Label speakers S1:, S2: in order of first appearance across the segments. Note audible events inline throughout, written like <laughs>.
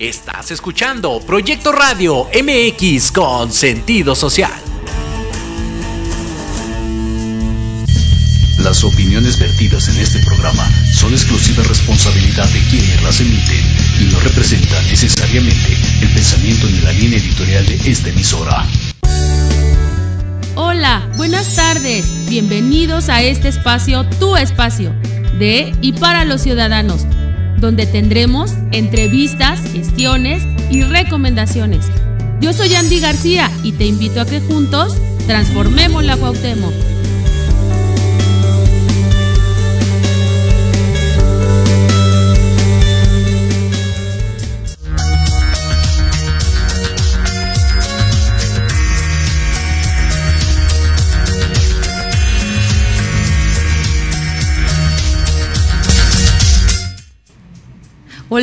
S1: Estás escuchando Proyecto Radio MX con sentido social.
S2: Las opiniones vertidas en este programa son exclusiva responsabilidad de quienes las emiten y no representan necesariamente el pensamiento ni la línea editorial de esta emisora.
S3: Hola, buenas tardes. Bienvenidos a este espacio, tu espacio, de y para los ciudadanos, donde tendremos entrevistas, gestiones y recomendaciones. Yo soy Andy García y te invito a que juntos transformemos la Cuauhtémoc.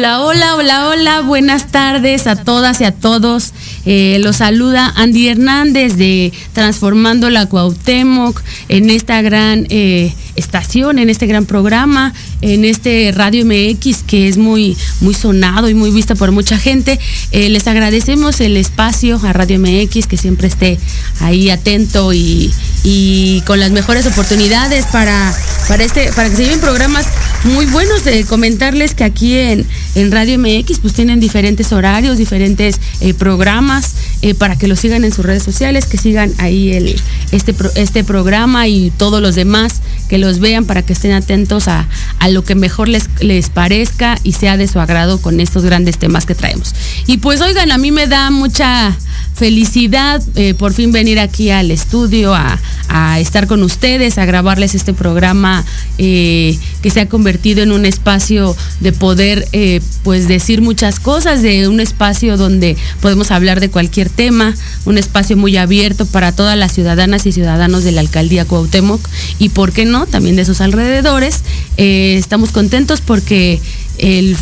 S3: Hola, hola, hola, hola, buenas tardes a todas y a todos. Eh, los saluda Andy Hernández de Transformando la Cuauhtémoc en esta gran eh, estación, en este gran programa, en este Radio MX que es muy, muy sonado y muy visto por mucha gente. Eh, les agradecemos el espacio a Radio MX que siempre esté ahí atento y con las mejores oportunidades para, para, este, para que se lleven programas muy buenos de comentarles que aquí en, en Radio MX pues tienen diferentes horarios, diferentes eh, programas eh, para que lo sigan en sus redes sociales, que sigan ahí el, este, este programa y todos los demás, que los vean para que estén atentos a, a lo que mejor les, les parezca y sea de su agrado con estos grandes temas que traemos. Y pues oigan, a mí me da mucha felicidad eh, por fin venir aquí al estudio a, a, estar con ustedes, a grabarles este programa eh, que se ha convertido en un espacio de poder eh, pues decir muchas cosas, de un espacio donde podemos hablar de cualquier tema, un espacio muy abierto para todas las ciudadanas y ciudadanos de la alcaldía Cuauhtémoc y por qué no, también de sus alrededores. estamos contentos porque el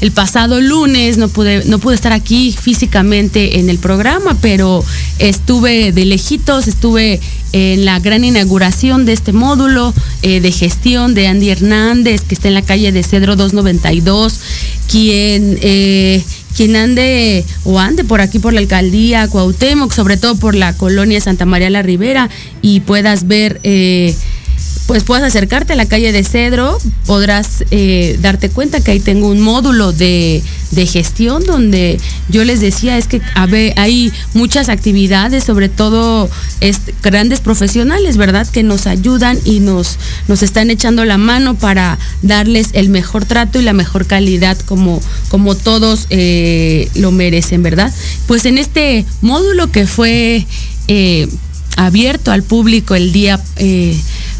S3: el pasado lunes no pude, no pude estar aquí físicamente en el programa, pero estuve de lejitos, estuve en la gran inauguración de este módulo eh, de gestión de Andy Hernández, que está en la calle de Cedro 292, quien... Eh, quien ande o ande por aquí por la alcaldía Cuauhtémoc, sobre todo por la colonia Santa María la Ribera, y puedas ver eh, pues puedas acercarte a la calle de Cedro, podrás eh, darte cuenta que ahí tengo un módulo de, de, gestión donde yo les decía es que hay muchas actividades, sobre todo grandes profesionales, ¿verdad? Que nos ayudan y nos, nos están echando la mano para darles el mejor trato y la mejor calidad como, como todos eh, lo merecen, ¿verdad? Pues en este módulo que fue... Eh, abierto al público el día eh,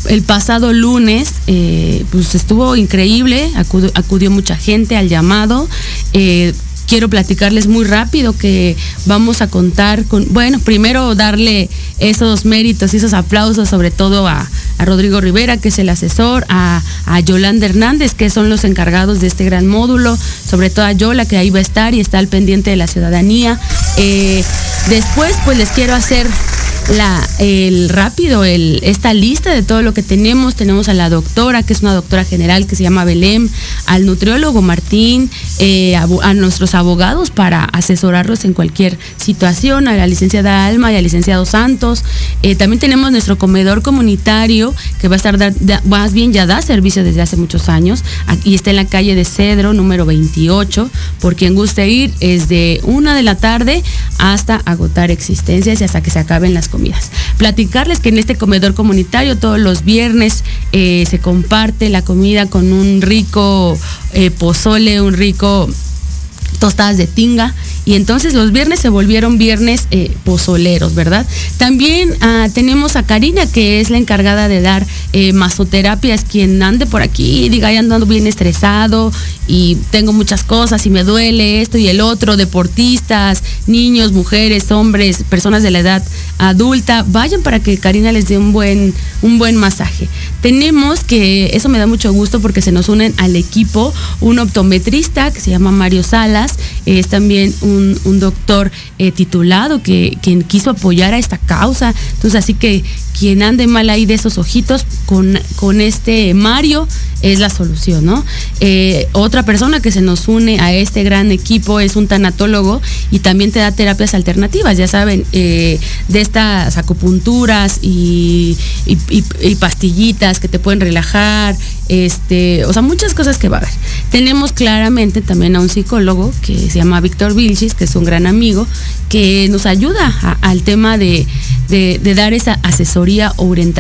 S3: el pasado lunes eh, pues estuvo increíble acudió, mucha gente al llamado eh, quiero platicarles muy rápido que vamos a contar con, bueno, primero darle esos méritos y esos aplausos sobre todo a, Rodrigo Rivera, que es el asesor, a, Yolanda Hernández, que son los encargados de este gran módulo, sobre todo a Yola, que ahí va a estar y está al pendiente de la ciudadanía. después, pues les quiero hacer la, el rápido, el, esta lista de todo lo que tenemos. Tenemos a la doctora, que es una doctora general que se llama Belém, al nutriólogo Martín, eh, a, nuestros abogados para asesorarlos en cualquier situación, a la licenciada Alma y al licenciado Santos. Eh, también tenemos nuestro comedor comunitario, que va a estar, más bien ya da servicio desde hace muchos años, y está en la calle de Cedro, número 28. Por quien guste ir, es de una de la tarde hasta agotar existencias y hasta que se acaben las comidas. Platicarles que en este comedor comunitario todos los viernes eh, se comparte la comida con un rico eh, pozole, un rico tostadas de tinga y entonces los viernes se volvieron viernes eh, pozoleros, ¿verdad? También ah, tenemos a Karina, que es la encargada de dar eh, masoterapia, es quien ande por aquí y diga, ando bien estresado y tengo muchas cosas y me duele esto y el otro, deportistas, niños, mujeres, hombres, personas de la edad adulta, vayan para que Karina les dé un buen, un buen masaje. Tenemos que, eso me da mucho gusto porque se nos unen al equipo un optometrista que se llama Mario Salas, es también un un, doctor eh, titulado que quien quiso apoyar a esta causa. Entonces, así que quien ande mal ahí de esos ojitos, con, con este Mario es la solución, ¿no? Eh, otra persona que se nos une a este gran equipo es un tanatólogo y también te da terapias alternativas, ya saben, eh, de estas acupunturas y, pastillitas que te pueden relajar, este, o sea, muchas cosas que va a haber. Tenemos claramente también a un psicólogo que se llama Víctor Vilchis, que es un gran amigo, que nos ayuda al tema de, dar esa asesoría,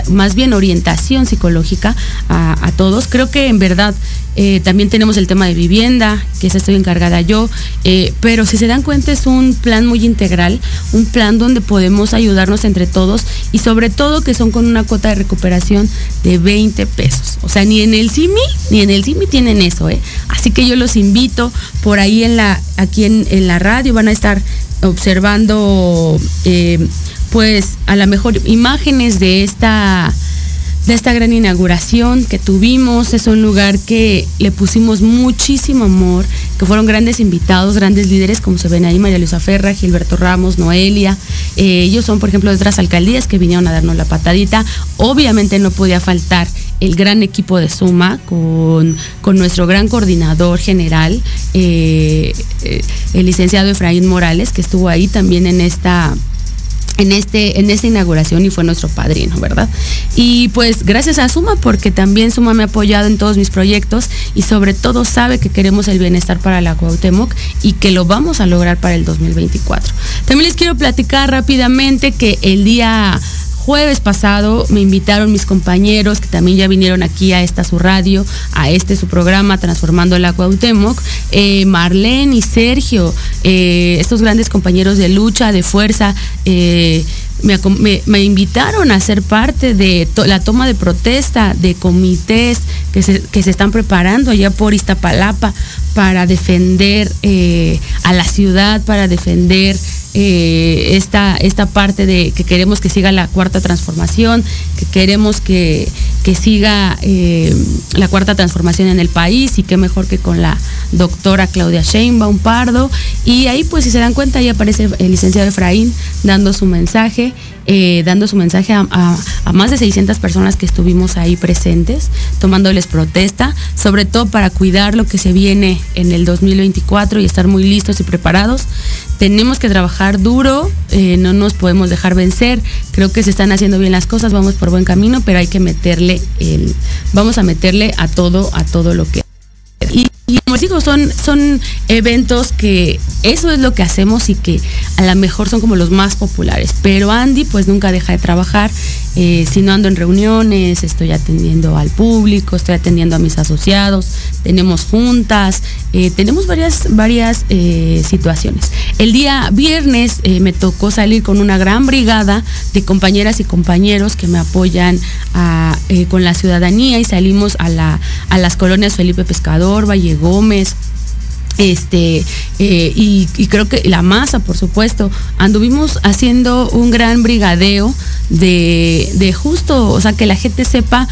S3: más bien orientación psicológica a, a todos. Creo que en verdad eh, también tenemos el tema de vivienda, que esa estoy encargada yo, eh, pero si se dan cuenta es un plan muy integral, un plan donde podemos ayudarnos entre todos y sobre todo que son con una cuota de recuperación de 20 pesos. O sea, ni en el CIMI, ni en el CIMI tienen eso, ¿eh? Así que yo los invito por ahí en la, aquí en, en la radio, van a estar observando pues a lo mejor imágenes de esta de esta gran inauguración que tuvimos. Es un lugar que le pusimos muchísimo amor, que fueron grandes invitados, grandes líderes, como se ven ahí, María Luisa Ferra, Gilberto Ramos, Noelia. Eh, ellos son, por ejemplo, de otras alcaldías que vinieron a darnos la patadita. Obviamente no podía faltar el gran equipo de Suma con, nuestro gran coordinador general, eh, eh, el licenciado Efraín Morales, que estuvo ahí también en esta en, este, en esta inauguración y fue nuestro padrino, ¿verdad? Y pues gracias a Suma, porque también Suma me ha apoyado en todos mis proyectos y sobre todo sabe que queremos el bienestar para la Cuauhtémoc y que lo vamos a lograr para el 2024. También les quiero platicar rápidamente que el día jueves pasado me invitaron mis compañeros que también ya vinieron aquí a esta su radio, a este su programa Transformando la Cuauhtémoc, eh, Marlene y Sergio, eh, estos grandes compañeros de lucha, de fuerza, eh, me, invitaron a ser parte de la toma de protesta de comités que se, que se están preparando allá por Iztapalapa para defender a la ciudad, para defender eh, esta, esta parte de que queremos que siga la cuarta transformación, que queremos que, siga eh, la cuarta transformación en el país y qué mejor que con la doctora Claudia Sheinbaum Pardo. Y ahí pues si se dan cuenta ahí aparece el licenciado Efraín dando su mensaje eh, dando su mensaje a, más de 600 personas que estuvimos ahí presentes, tomándoles protesta, sobre todo para cuidar lo que se viene en el 2024 y estar muy listos y preparados. Tenemos que trabajar duro, eh, no nos podemos dejar vencer. Creo que se están haciendo bien las cosas, vamos por buen camino, pero hay que meterle el, vamos a meterle a todo, a todo lo que y, digo, son, son eventos que eso es lo que hacemos y que a lo mejor son como los más populares. Pero Andy pues nunca deja de trabajar. Eh, si no ando en reuniones, estoy atendiendo al público, estoy atendiendo a mis asociados, tenemos juntas, eh, tenemos varias, varias eh, situaciones. El día viernes me tocó salir con una gran brigada de compañeras y compañeros que me apoyan con la ciudadanía y salimos a, la, a las colonias Felipe Pescador, Valle Gómez, este eh, y, creo que la masa por supuesto anduvimos haciendo un gran brigadeo de, de justo o sea que la gente sepa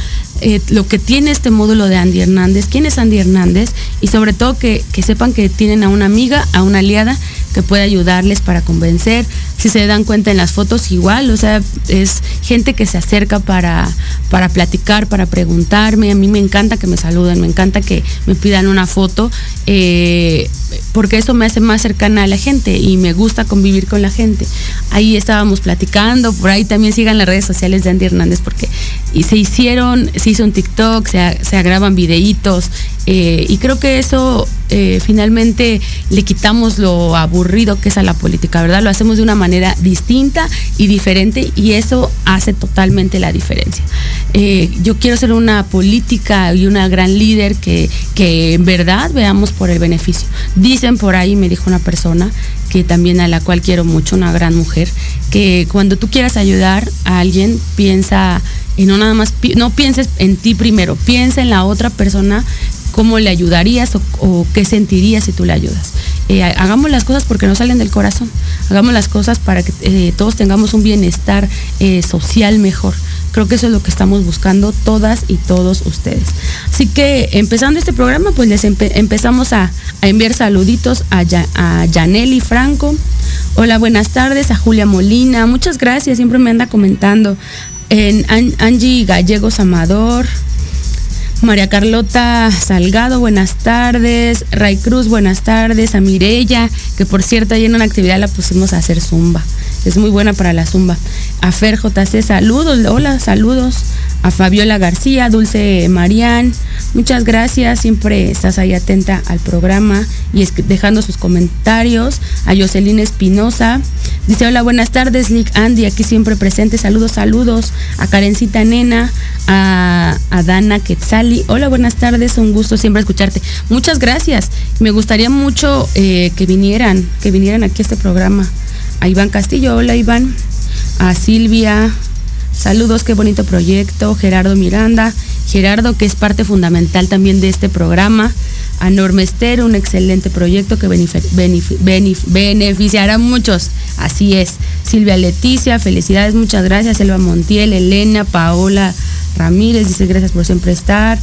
S3: eh, lo que tiene este módulo de Andy Hernández, quién es Andy Hernández y sobre todo que, sepan que tienen a una amiga, a una aliada que puede ayudarles para convencer. Si se dan cuenta en las fotos igual, o sea, es gente que se acerca para, para platicar, para preguntarme. A mí me encanta que me saluden, me encanta que me pidan una foto, eh, porque eso me hace más cercana a la gente y me gusta convivir con la gente. Ahí estábamos platicando, por ahí también sigan las redes sociales de Andy Hernández porque y se hicieron, se hizo un TikTok, se, se graban videitos eh, y creo que eso eh, finalmente le quitamos lo aburrido que es a la política, ¿verdad? Lo hacemos de una manera distinta y diferente y eso hace totalmente la diferencia. Eh, yo quiero ser una política y una gran líder que, que en verdad veamos por el beneficio. Dicen por ahí, me dijo una persona, que también a la cual quiero mucho, una gran mujer, que cuando tú quieras ayudar a alguien, piensa y no nada más, no pienses en ti primero, piensa en la otra persona, cómo le ayudarías o, qué sentirías si tú le ayudas. Eh, hagamos las cosas porque no salen del corazón, hagamos las cosas para que eh, todos tengamos un bienestar eh, social mejor. Creo que eso es lo que estamos buscando todas y todos ustedes. Así que empezando este programa, pues les empezamos a, enviar saluditos a, Janely Franco. Hola, buenas tardes a Julia Molina. Muchas gracias, siempre me anda comentando En Angie Gallegos Amador. María Carlota Salgado, buenas tardes. Ray Cruz, buenas tardes. A Mirella, que por cierto, ahí en una actividad la pusimos a hacer zumba. Es muy buena para la zumba. A Fer JC, saludos. Hola, saludos. A Fabiola García, Dulce Marián. Muchas gracias. Siempre estás ahí atenta al programa y dejando sus comentarios. A Jocelyn Espinosa. Dice, hola, buenas tardes, Lick Andy, aquí siempre presente. Saludos, saludos. A Karencita Nena, a, a Dana Quetzali. Hola, buenas tardes, un gusto siempre escucharte. Muchas gracias. Me gustaría mucho eh, que vinieran, que vinieran aquí a este programa. A Iván Castillo, hola Iván. A Silvia, saludos, qué bonito proyecto. Gerardo Miranda, Gerardo que es parte fundamental también de este programa a Normester, un excelente proyecto que beneficiará a muchos. Así es. Silvia Leticia, felicidades, muchas gracias. Elba Montiel, Elena, Paola Ramírez, dice gracias por siempre estar.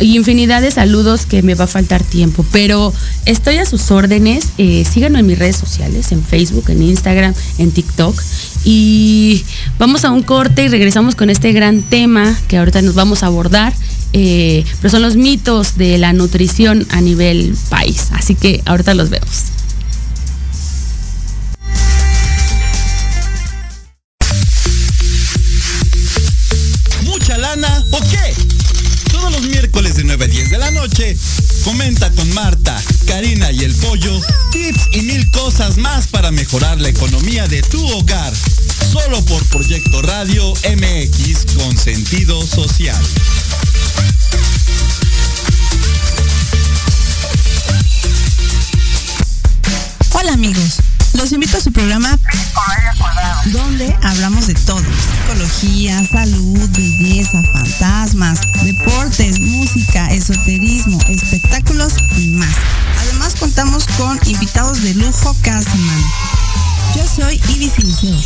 S3: Y infinidad de saludos que me va a faltar tiempo, pero estoy a sus órdenes. Eh, síganme en mis redes sociales, en Facebook, en Instagram, en TikTok. Y vamos a un corte y regresamos con este gran tema que ahorita nos vamos a abordar eh, pero son los mitos de la nutrición a nivel país. Así que ahorita los vemos.
S4: Mejorar la economía de tu hogar. Solo por Proyecto Radio MX con sentido social.
S5: Hola amigos, los invito a su programa donde hablamos de todo. Psicología, salud, belleza, fantasmas, deportes, música, esoterismo, espectáculos y más. Contamos con invitados de lujo cada semana. Yo soy Ibis Siliceo.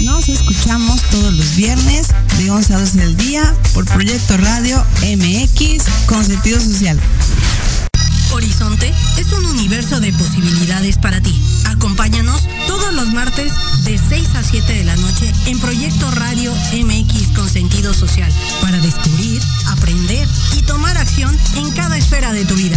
S5: Nos escuchamos todos los viernes de 11 a 12 del día por Proyecto Radio MX con sentido social.
S6: Horizonte es un universo de posibilidades para ti. Acompáñanos todos los martes de 6 a 7 de la noche en Proyecto Radio MX con sentido social para descubrir, aprender y tomar acción en cada esfera de tu vida.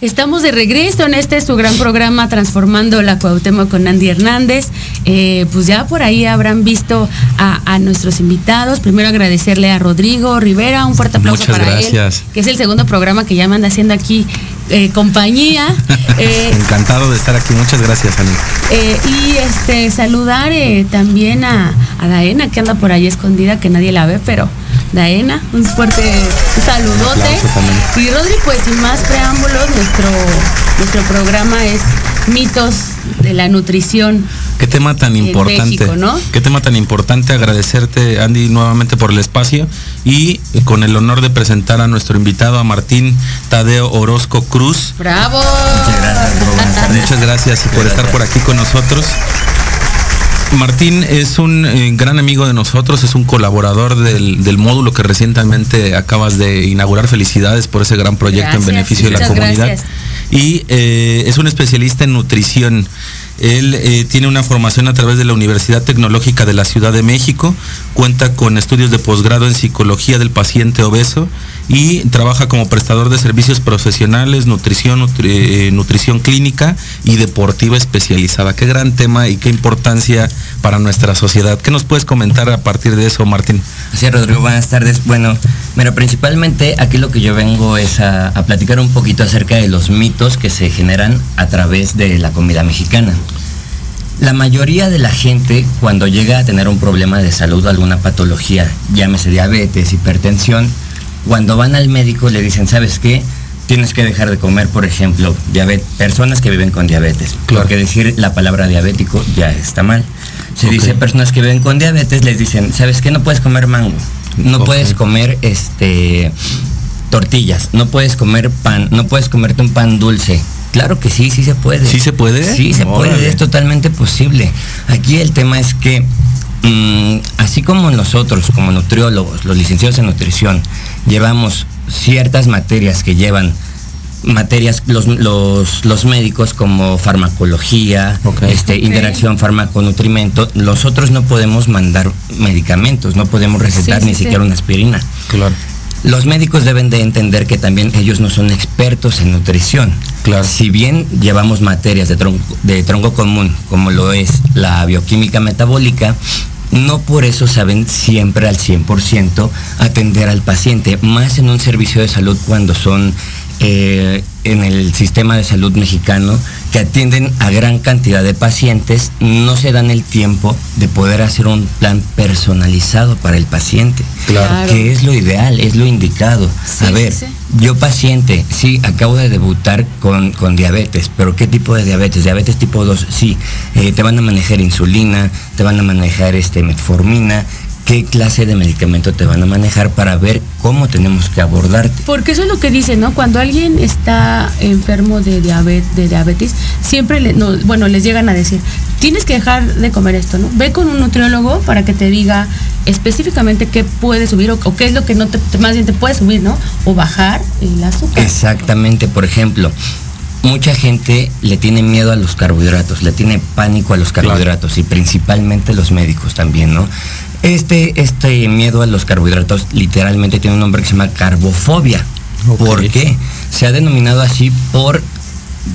S3: Estamos de regreso en este su gran programa Transformando la Cuauhtémoc con Andy Hernández. Eh, pues ya por ahí habrán visto a, nuestros invitados. Primero agradecerle a Rodrigo Rivera, un fuerte aplauso
S7: Muchas
S3: para
S7: gracias.
S3: él, que es el segundo programa que ya me anda haciendo aquí eh, compañía. <laughs>
S7: Eh, Encantado de estar aquí, muchas gracias, Ani.
S3: y este saludar también a, a Daena, que anda por ahí escondida, que nadie la ve, pero Daena, un fuerte saludote. Y Rodri, pues sin más preámbulos, nuestro, nuestro programa es mitos de la nutrición.
S7: Qué tema tan importante.
S3: ¿no?
S7: Qué tema tan importante. Agradecerte, Andy, nuevamente por el espacio y con el honor de presentar a nuestro invitado, a Martín Tadeo Orozco Cruz.
S3: ¡Bravo!
S7: Muchas gracias, por estar por aquí con nosotros. Martín es un eh, gran amigo de nosotros, es un colaborador del, módulo que recientemente acabas de inaugurar. Felicidades por ese gran proyecto en beneficio de la comunidad. Y eh, es un especialista en nutrición. Él eh, tiene una formación a través de la Universidad Tecnológica de la Ciudad de México, cuenta con estudios de posgrado en psicología del paciente obeso y trabaja como prestador de servicios profesionales, nutrición, eh, nutrición clínica y deportiva especializada. Qué gran tema y qué importancia para nuestra sociedad. ¿Qué nos puedes comentar a partir de eso, Martín?
S8: Sí, Rodrigo, buenas tardes. Bueno, pero principalmente aquí lo que yo vengo es a platicar un poquito acerca de los mitos que se generan a través de la comida mexicana. La mayoría de la gente cuando llega a tener un problema de salud, alguna patología, llámese diabetes, hipertensión, cuando van al médico le dicen, ¿sabes qué? Tienes que dejar de comer, por ejemplo, diabetes, personas que viven con diabetes. Porque decir la palabra diabético ya está mal. Se dice personas que viven con diabetes, les dicen, ¿sabes qué? No puedes comer mango. No puedes comer este tortillas, no puedes comer pan, no puedes comerte un pan dulce, Claro que sí, sí se puede.
S7: ¿Sí se puede?
S8: Sí se puede, es totalmente posible. Aquí el tema es que, mm, así como nosotros, como nutriólogos, los licenciados en nutrición, llevamos ciertas materias que llevan materias los, los, médicos como farmacología, este, interacción fármaco-nutrimento, nosotros no podemos mandar medicamentos, no podemos recetar ni siquiera una aspirina.
S7: Claro.
S8: Los médicos deben de entender que también ellos no son expertos en nutrición.
S7: Claro.
S8: Si bien llevamos materias de tronco, de tronco común, como lo es la bioquímica metabólica, no por eso saben siempre al 100% atender al paciente, más en un servicio de salud cuando son eh, en el sistema de salud mexicano que atienden a gran cantidad de pacientes, no se dan el tiempo de poder hacer un plan personalizado para el paciente.
S7: Claro.
S8: Que es lo ideal, es lo indicado. a ver, yo paciente, sí, acabo de debutar con, diabetes, pero ¿qué tipo de diabetes? Diabetes tipo 2, sí. Eh, te van a manejar insulina, te van a manejar este, metformina, qué clase de medicamento te van a manejar para ver cómo tenemos que abordarte.
S3: Porque eso es lo que dicen, ¿no? Cuando alguien está enfermo de diabetes, de diabetes siempre, le, bueno, les llegan a decir, tienes que dejar de comer esto, ¿no? Ve con un nutriólogo para que te diga específicamente qué puede subir o, qué es lo que no te, más bien te puede subir, ¿no? O bajar el azúcar.
S8: Exactamente, por ejemplo, mucha gente le tiene miedo a los carbohidratos, le tiene pánico a los carbohidratos y principalmente los médicos también, ¿no? Este, este miedo a los carbohidratos literalmente tiene un nombre que se llama carbofobia. ¿Por qué? Se ha denominado así por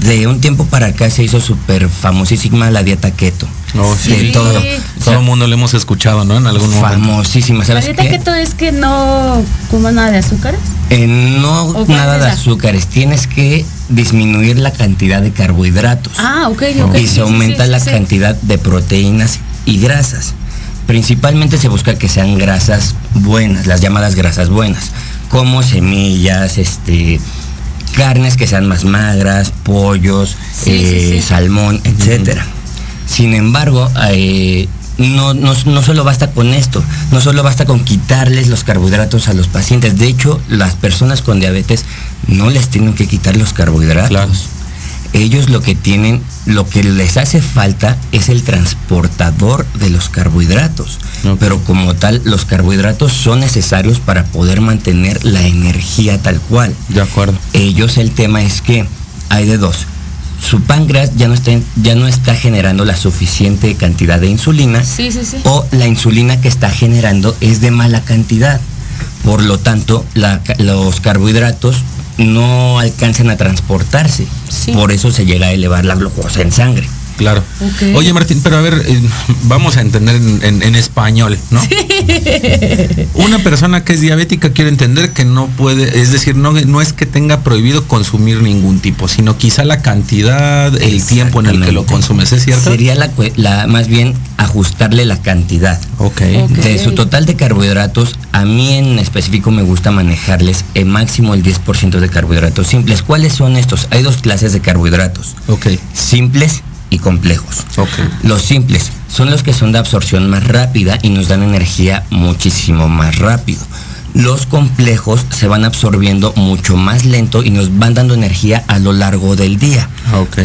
S8: de un tiempo para acá se hizo súper famosísima la dieta keto.
S7: Oh, sí. todo, todo el mundo lo hemos escuchado, ¿no? En algún
S8: momento. Famosísima,
S3: ¿sabes ¿La dieta keto es que no comas nada de azúcares?
S8: Eh, no nada de azúcares, tienes que disminuir la cantidad de carbohidratos.
S3: Ah, ok, ok.
S8: Y se aumenta la cantidad de proteínas y grasas. Principalmente se busca que sean grasas buenas, las llamadas grasas buenas, como semillas, este, carnes que sean más magras, pollos, eh, salmón, etcétera. Sin embargo, eh, no, no, solo basta con esto, no solo basta con quitarles los carbohidratos a los pacientes. De hecho, las personas con diabetes no les tienen que quitar los carbohidratos ellos lo que tienen, lo que les hace falta es el transportador de los carbohidratos. Pero como tal, los carbohidratos son necesarios para poder mantener la energía tal cual.
S7: De acuerdo.
S8: Ellos el tema es que hay de dos. Su páncreas ya no está, ya no está generando la suficiente cantidad de insulina.
S3: Sí, sí, sí.
S8: O la insulina que está generando es de mala cantidad. Por lo tanto, los carbohidratos no alcancen a transportarse. Por eso se llega a elevar la glucosa en sangre.
S7: Claro. Oye, Martín, pero a ver, eh, vamos a entender en, español, ¿no? Una persona que es diabética quiere entender que no puede, es decir, no, no es que tenga prohibido consumir ningún tipo, sino quizá la cantidad, el tiempo en el que lo consumes, ¿es cierto?
S8: Sería la, más bien ajustarle la cantidad.
S7: Ok.
S8: De su total de carbohidratos, a mí en específico me gusta manejarles el máximo el 10% de carbohidratos simples. ¿Cuáles son estos? Hay dos clases de carbohidratos.
S7: Ok.
S8: Simples y complejos. Los simples son los que son de absorción más rápida y nos dan energía muchísimo más rápido. Los complejos se van absorbiendo mucho más lento y nos van dando energía a lo largo del día.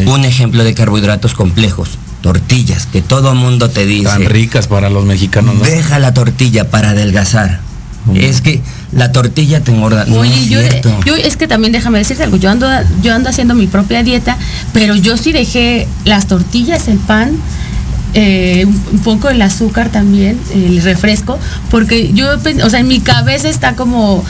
S8: Un ejemplo de carbohidratos complejos, tortillas, que todo mundo te dice.
S7: Tan ricas para los mexicanos, ¿no?
S8: Deja la tortilla para adelgazar. Es que la tortilla te engorda. no es
S3: yo,
S8: cierto.
S3: yo es que también déjame decirte algo, yo ando, yo ando haciendo mi propia dieta, pero yo sí dejé las tortillas, el pan, eh, un poco el azúcar también, el refresco, porque yo, o sea, en mi cabeza está como,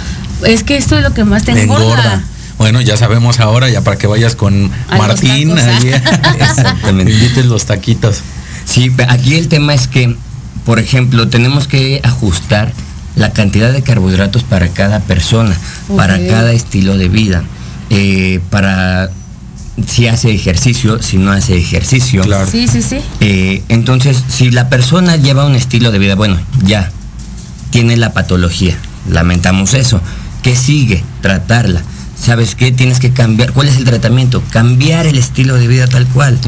S3: es que esto es lo que más te engorda.
S7: Bueno, ya sabemos ahora, ya para que vayas con Martín, ahí, <laughs> exactamente, invites los taquitos.
S8: Sí, aquí el tema es que, por ejemplo, tenemos que ajustar la cantidad de carbohidratos para cada persona, para cada estilo de vida, eh, para si hace ejercicio, si no hace ejercicio.
S3: Claro. Sí, sí, sí.
S8: Eh, entonces, si la persona lleva un estilo de vida, bueno, ya tiene la patología, lamentamos eso. ¿Qué sigue? Tratarla. ¿Sabes qué? Tienes que cambiar. ¿Cuál es el tratamiento? Cambiar el estilo de vida tal cual.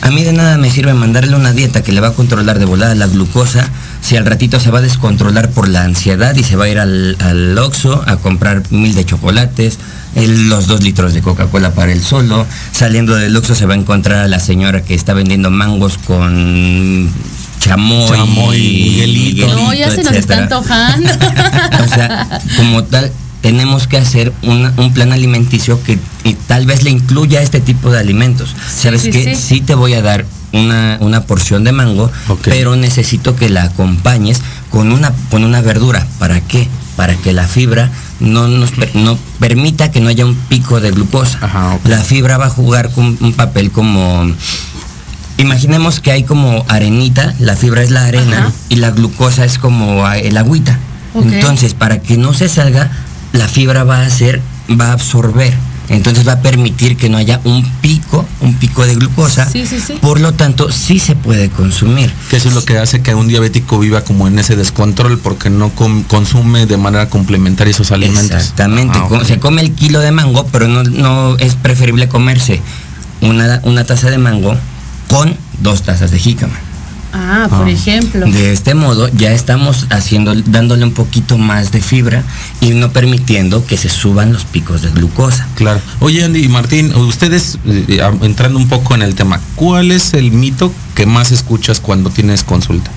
S8: A mí de nada me sirve mandarle una dieta que le va a controlar de volada la glucosa si al ratito se va a descontrolar por la ansiedad y se va a ir al, al Oxxo a comprar mil de chocolates, los dos litros de Coca-Cola para el solo. Saliendo del Oxxo se va a encontrar a la señora que está vendiendo mangos con chamoy,
S7: y
S3: No, ya se nos está antojando. <laughs>
S8: o sea, como tal, tenemos que hacer un plan alimenticio que tal vez le incluya este tipo de alimentos. Sabes que sí. te voy a dar una, porción de mango, pero necesito que la acompañes con una, con una verdura. ¿Para qué? Para que la fibra no nos no permita que no haya un pico de glucosa. La fibra va a jugar con un papel como imaginemos que hay como arenita, la fibra es la arena y la glucosa es como el agüita. Entonces, para que no se salga, la fibra va a hacer, va a absorber. Entonces va a permitir que no haya un pico, un pico de glucosa.
S3: Sí, sí, sí.
S8: Por lo tanto, sí se puede consumir.
S7: Que eso es lo que hace que un diabético viva como en ese descontrol porque no consume de manera complementaria esos alimentos.
S8: Exactamente. Ah, se come el kilo de mango, pero no, no es preferible comerse una, una taza de mango con dos tazas de jícama.
S3: Ah, por ah. ejemplo.
S8: De este modo ya estamos haciendo, dándole un poquito más de fibra y no permitiendo que se suban los picos de glucosa.
S7: Claro. Oye, Andy y Martín, ustedes, eh, entrando un poco en el tema, ¿cuál es el mito que más escuchas cuando tienes consulta?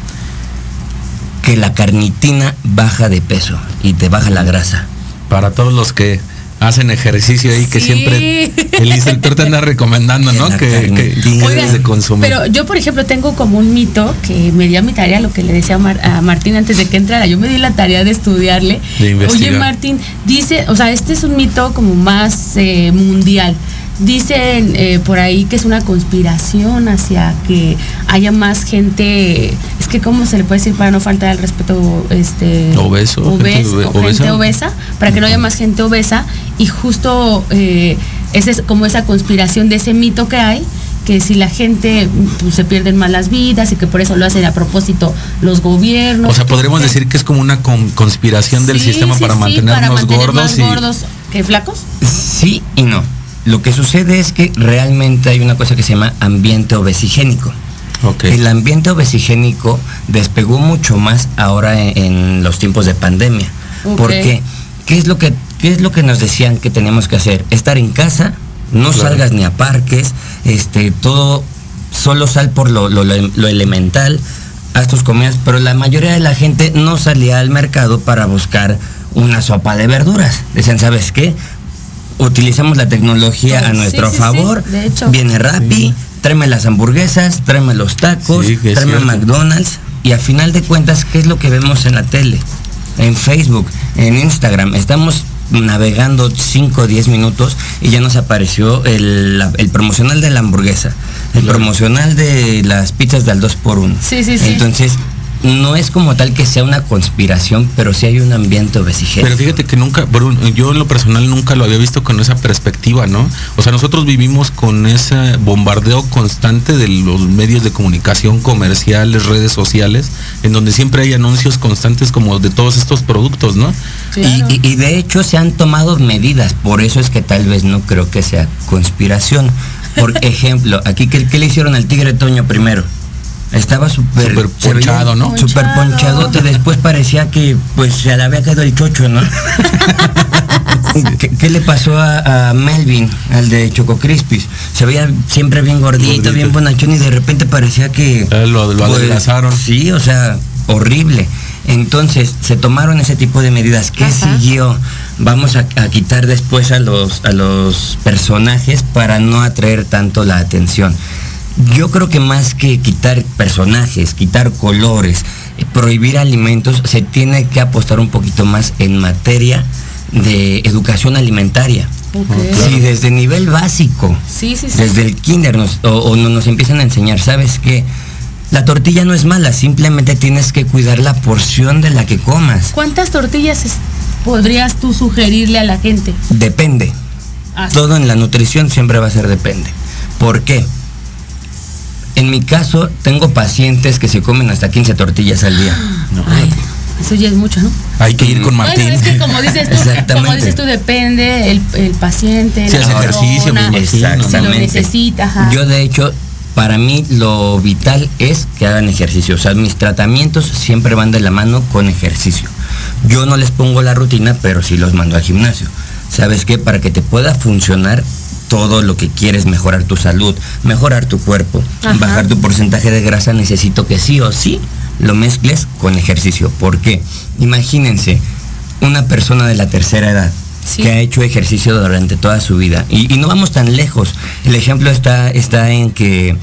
S8: Que la carnitina baja de peso y te baja la grasa.
S7: Para todos los que hacen ejercicio ahí que siempre el instructor te anda recomendando, ¿no? Que,
S3: que de consumir. Pero yo, por ejemplo, tengo como un mito que me dio mi tarea, lo que le decía a, Martín antes de que entrara. Yo me di la tarea de estudiarle. Oye, Martín, dice, o sea, este es un mito como más eh, mundial. Dicen eh, por ahí que es una conspiración hacia que haya más gente, es que cómo se le puede decir para no faltar al respeto, este
S7: obeso,
S3: gente, obesa, para que no haya más gente obesa y justo eh, esa es como esa conspiración de ese mito que hay que si la gente pues, se pierden malas vidas y que por eso lo hacen a propósito los gobiernos.
S7: O sea, podríamos decir que es como una conspiración del sistema para mantenernos gordos y
S3: gordos que flacos.
S8: Sí y no. Lo que sucede es que realmente hay una cosa que se llama ambiente obesigénico. El ambiente obesigénico despegó mucho más ahora en, los tiempos de pandemia. ¿Por qué? ¿Qué es, lo que, ¿Qué es lo que nos decían que teníamos que hacer? Estar en casa, no salgas ni a parques, este, todo, solo sal por lo, lo elemental, haz tus comidas, pero la mayoría de la gente no salía al mercado para buscar una sopa de verduras. Decían, ¿sabes qué? Utilizamos la tecnología a nuestro favor. Viene Rappi, tráeme las hamburguesas, tráeme los tacos, tráeme McDonald's. Y a final de cuentas, ¿qué es lo que vemos en la tele? En Facebook, en Instagram. Estamos navegando 5 o 10 minutos y ya nos apareció el, promocional de la hamburguesa, el promocional de las pizzas del 2x1.
S3: Sí, sí, sí.
S8: Entonces, no es como tal que sea una conspiración, pero sí hay un ambiente obesigénico.
S7: Pero fíjate que nunca, yo en lo personal nunca lo había visto con esa perspectiva, ¿no? O sea, nosotros vivimos con ese bombardeo constante de los medios de comunicación comerciales, redes sociales, en donde siempre hay anuncios constantes como de todos estos productos, ¿no?
S8: Y, de hecho se han tomado medidas, por eso es que tal vez no creo que sea conspiración. Por <laughs> ejemplo, aquí, ¿qué, le hicieron al tigre Toño primero? Estaba súper
S7: ponchado, ¿no?
S8: Súper ponchado. Después parecía que pues se le había caído el chocho, ¿no? <laughs> ¿Qué le pasó a, Melvin, al de Choco Crispis? Se veía siempre bien gordito, bien bonachón y de repente parecía que...
S7: Eh, lo, lo pues,
S8: Sí, o sea, horrible. Entonces, se tomaron ese tipo de medidas. ¿Qué siguió? Vamos a, quitar después a los, a los personajes para no atraer tanto la atención. Yo creo que más que quitar personajes, quitar colores, eh, prohibir alimentos, se tiene que apostar un poquito más en materia de educación alimentaria. Si desde nivel básico, desde el kinder nos, o, nos empiezan a enseñar, ¿sabes qué? La tortilla no es mala, simplemente tienes que cuidar la porción de la que comas.
S3: ¿Cuántas tortillas podrías tú sugerirle a la gente?
S8: Depende. Ah, Todo en la nutrición siempre va a ser depende. ¿Por qué? En mi caso, tengo pacientes que se comen hasta 15 tortillas al día.
S3: eso ya es mucho, ¿no?
S7: Hay que ir con Martín.
S3: es que como dices tú, como dices tú depende el, paciente,
S7: la ejercicio,
S3: si lo necesita.
S8: Yo de hecho para mí lo vital es que hagan ejercicio. O sea, mis tratamientos siempre van de la mano con ejercicio. Yo no les pongo la rutina, pero sí los mando al gimnasio. ¿Sabes qué? Para que te pueda funcionar todo lo que quieres, mejorar tu salud, mejorar tu cuerpo, bajar tu porcentaje de grasa, necesito que sí o sí lo mezcles con ejercicio. ¿Por qué? Imagínense, una persona de la tercera edad que ha hecho ejercicio durante toda su vida. Y, no vamos tan lejos. El ejemplo está, está en que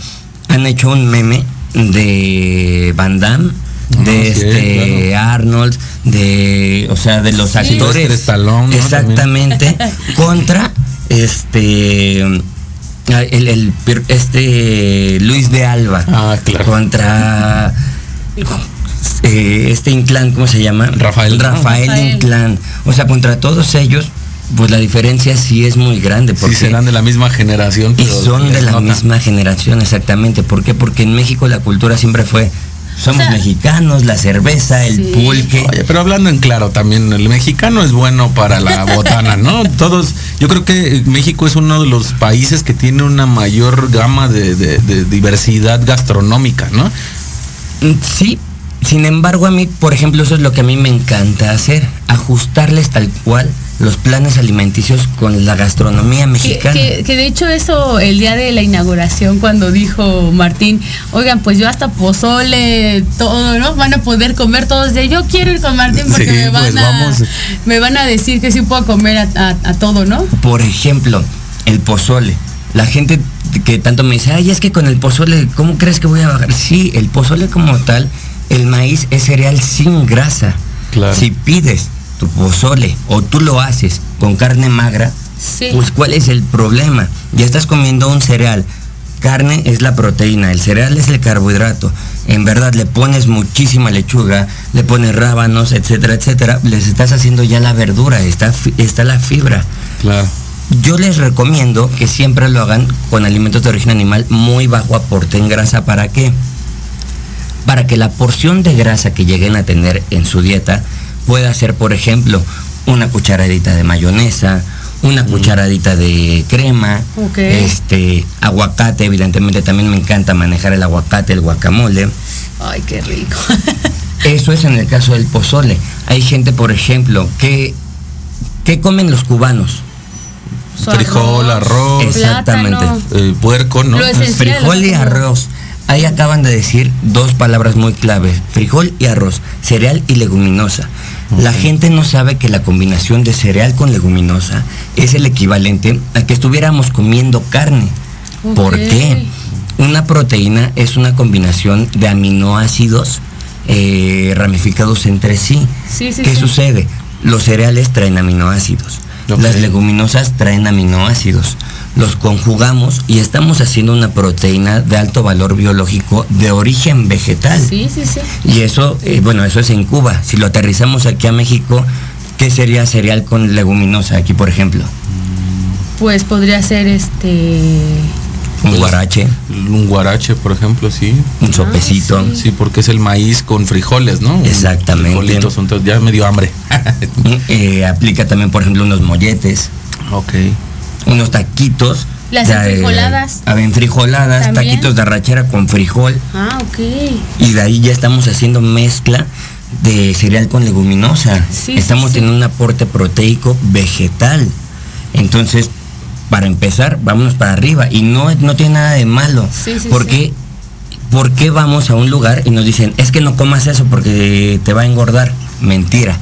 S8: han hecho un meme de Van Damme, ah, de este Arnold, de, o sea, de los actores. exactamente, <laughs> contra este el, este Luis de Alba.
S7: Ah,
S8: contra eh, este Inclán, ¿cómo se llama?
S7: Rafael.
S8: Rafael, Inclán. O sea, contra todos ellos, pues la diferencia sí es muy grande.
S7: Porque sí, serán de la misma generación.
S8: y son de la misma generación, exactamente. ¿Por qué? Porque en México la cultura siempre fue somos mexicanos, la cerveza, el pulque.
S7: Oye, pero hablando en claro también, el mexicano es bueno para la <laughs> botana, ¿no? Todos, yo creo que México es uno de los países que tiene una mayor gama de diversidad gastronómica, ¿no?
S8: Sí, sin embargo, a mí, por ejemplo, eso es lo que a mí me encanta hacer, ajustarles tal cual los planes alimenticios con la gastronomía mexicana.
S3: Que, de hecho eso, el día de la inauguración, cuando dijo Martín, oigan, pues yo hasta pozole, todo, ¿no? Van a poder comer todos de yo quiero ir con Martín porque me, van pues a, me van a decir que sí puedo comer a, a todo, ¿no?
S8: Por ejemplo, el pozole. La gente que tanto me dice, ay, es que con el pozole, ¿cómo crees que voy a bajar? Sí, el pozole como tal el maíz es cereal sin grasa. Si pides tu pozole o tú lo haces con carne magra, pues ¿cuál es el problema? Ya estás comiendo un cereal. Carne es la proteína, el cereal es el carbohidrato. En verdad le pones muchísima lechuga, le pones rábanos, etcétera, etcétera. Les estás haciendo ya la verdura, está, está la fibra.
S7: Claro.
S8: Yo les recomiendo que siempre lo hagan con alimentos de origen animal muy bajo aporte en grasa. ¿Para qué? para que la porción de grasa que lleguen a tener en su dieta pueda ser, por ejemplo, una cucharadita de mayonesa, una mm. cucharadita de crema, este aguacate, evidentemente también me encanta manejar el aguacate, el guacamole.
S3: Ay, qué rico. <laughs>
S8: Eso es en el caso del pozole. Hay gente, por ejemplo, que ¿qué comen los cubanos?
S7: Frijol, arroz,
S8: exactamente.
S7: El puerco, ¿no?
S8: Frijol y arroz. Ahí acaban de decir dos palabras muy claves, frijol y arroz, cereal y leguminosa. La gente no sabe que la combinación de cereal con leguminosa es el equivalente a que estuviéramos comiendo carne. ¿Por qué? Una proteína es una combinación de aminoácidos eh, ramificados entre sí. ¿Qué sucede? Los cereales traen aminoácidos. Las leguminosas traen aminoácidos los conjugamos y estamos haciendo una proteína de alto valor biológico de origen vegetal.
S3: Sí, sí, sí.
S8: Y eso, eh, bueno, eso es en Cuba. Si lo aterrizamos aquí a México, ¿qué sería cereal con leguminosa aquí, por ejemplo?
S3: Pues podría ser este...
S8: Un guarache.
S7: Un guarache, por ejemplo, sí.
S8: Un sopecito.
S7: sí. porque es el maíz con frijoles, ¿no?
S8: Exactamente.
S7: Frijolitos, entonces ya me dio hambre. <laughs>
S8: Eh, aplica también, por ejemplo, unos molletes.
S7: Ok
S8: unos taquitos.
S3: Las enfrijoladas.
S8: Eh, frijoladas, taquitos de arrachera con frijol.
S3: Ah, ok.
S8: Y de ahí ya estamos haciendo mezcla de cereal con leguminosa. estamos teniendo un aporte proteico vegetal. Entonces, para empezar, vámonos para arriba. Y no, no tiene nada de malo. porque, ¿Por qué vamos a un lugar y nos dicen, es que no comas eso porque te va a engordar? Mentira.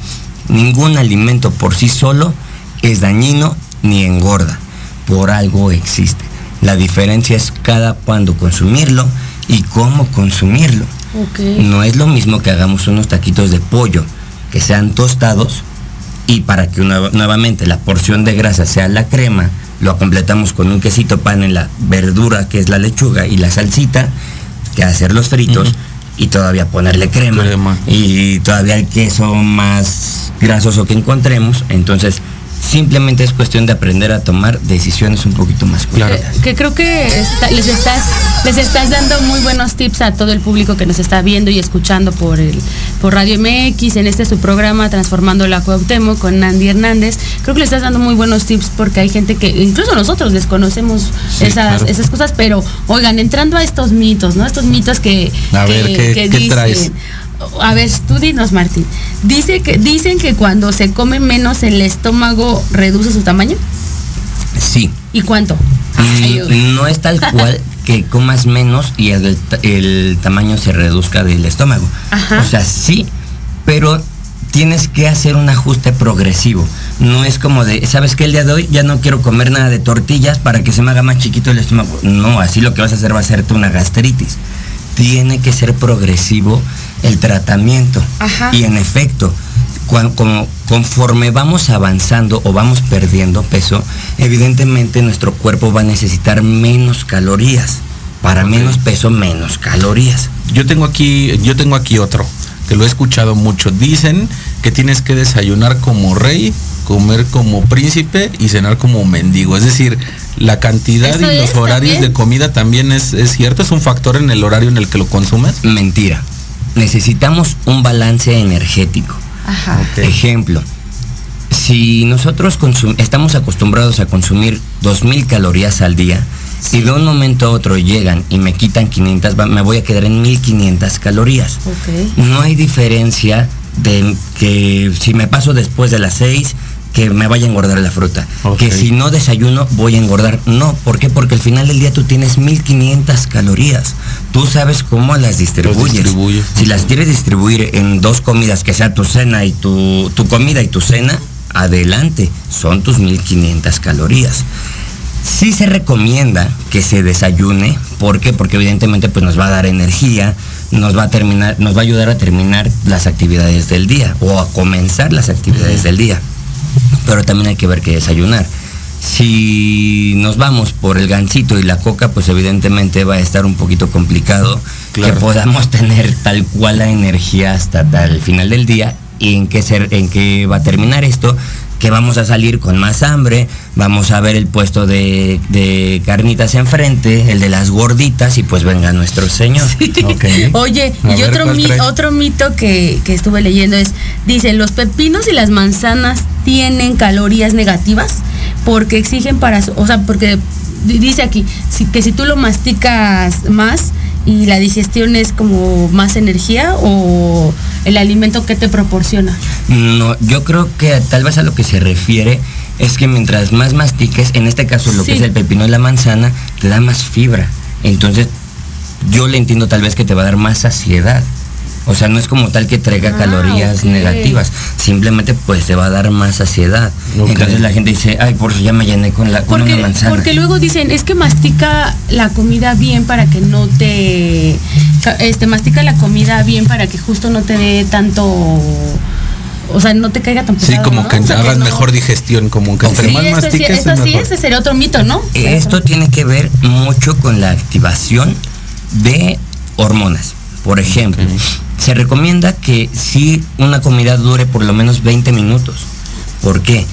S8: Ningún alimento por sí solo es dañino ni engorda. Por algo existe. La diferencia es cada cuándo consumirlo y cómo consumirlo. No es lo mismo que hagamos unos taquitos de pollo que sean tostados y para que nuevamente la porción de grasa sea la crema, lo completamos con un quesito pan en la verdura que es la lechuga y la salsita, que hacer los fritos y todavía ponerle crema, crema, y todavía el queso más grasoso que encontremos. Entonces, Simplemente es cuestión de aprender a tomar decisiones un poquito más claras.
S3: Que, creo que les, estás, les estás dando muy buenos tips a todo el público que nos está viendo y escuchando por, el, por Radio MX en este su programa Transformando la Cuauhtémoc con Andy Hernández. Creo que le estás dando muy buenos tips porque hay gente que, incluso nosotros desconocemos esas, esas cosas, pero oigan, entrando a estos mitos, ¿no? Estos mitos que,
S7: a ver, ¿qué, ¿qué traes?
S3: A ver, tú dinos, Martín. Dice que, dicen que cuando se come menos el estómago reduce su tamaño.
S8: Sí.
S3: ¿Y cuánto?
S8: Mm, no es tal <laughs> cual que comas menos y el, tamaño se reduzca del estómago. O sea, sí, pero tienes que hacer un ajuste progresivo. No es como de, ¿sabes qué? El día de hoy ya no quiero comer nada de tortillas para que se me haga más chiquito el estómago. No, así lo que vas a hacer va a hacerte una gastritis. Tiene que ser progresivo el tratamiento. Y en efecto, como, conforme vamos avanzando o vamos perdiendo peso, evidentemente nuestro cuerpo va a necesitar menos calorías. Para menos peso, menos calorías.
S7: Yo tengo aquí, yo tengo aquí otro, que lo he escuchado mucho. Dicen que tienes que desayunar como rey, comer como príncipe y cenar como mendigo. Es decir, la cantidad y los horarios de comida también es, es cierto, es un factor en el horario en el que lo consumes.
S8: Mentira necesitamos un balance energético. Ejemplo, si nosotros estamos acostumbrados a consumir 2.000 calorías al día, si de un momento a otro llegan y me quitan 500, me voy a quedar en 1.500 calorías. No hay diferencia de que si me paso después de las 6 que me vaya a engordar la fruta. Que si no desayuno voy a engordar. No, ¿por qué? Porque al final del día tú tienes 1500 calorías. Tú sabes cómo las distribuyes. Si las quieres distribuir en dos comidas, que sea tu cena y tu, tu comida y tu cena, adelante, son tus 1500 calorías. Sí se recomienda que se desayune, ¿por qué? Porque evidentemente pues nos va a dar energía, nos va a terminar, nos va a ayudar a terminar las actividades del día o a comenzar las actividades del día pero también hay que ver qué desayunar. Si nos vamos por el gancito y la coca, pues evidentemente va a estar un poquito complicado que podamos <laughs> tener tal cual la energía hasta el final del día y en qué, ser, en qué va a terminar esto, que vamos a salir con más hambre, vamos a ver el puesto de, carnitas enfrente, el de las gorditas y pues venga nuestro señor. <laughs>
S3: Oye, y otro, otro mito que, que, estuve leyendo es, dice, los pepinos y las manzanas tienen calorías negativas porque exigen para, o sea, porque dice aquí, que si tú lo masticas más, y la digestión es como más energía o el alimento que te proporciona?
S8: No, yo creo que tal vez a lo que se refiere es que mientras más mastiques, en este caso lo que es el pepino y la manzana, te da más fibra. Entonces, yo le entiendo tal vez que te va a dar más saciedad. O sea, no es como tal que traiga ah, calorías negativas, simplemente pues te va a dar más saciedad. Entonces la gente dice, ay, por eso ya me llené con, la, con una manzana.
S3: Porque luego dicen, es que mastica la comida bien para que no te... Este, mastica la comida bien para que justo no te dé tanto o sea, no te caiga tan pesado.
S7: Sí, como que hagas mejor digestión, como que
S3: entre más mastiques esto sí, ese sería otro mito, ¿no?
S8: Esto tiene que ver mucho con la activación de hormonas. Por ejemplo, se recomienda que si una comida dure por lo menos 20 minutos. ¿Por qué?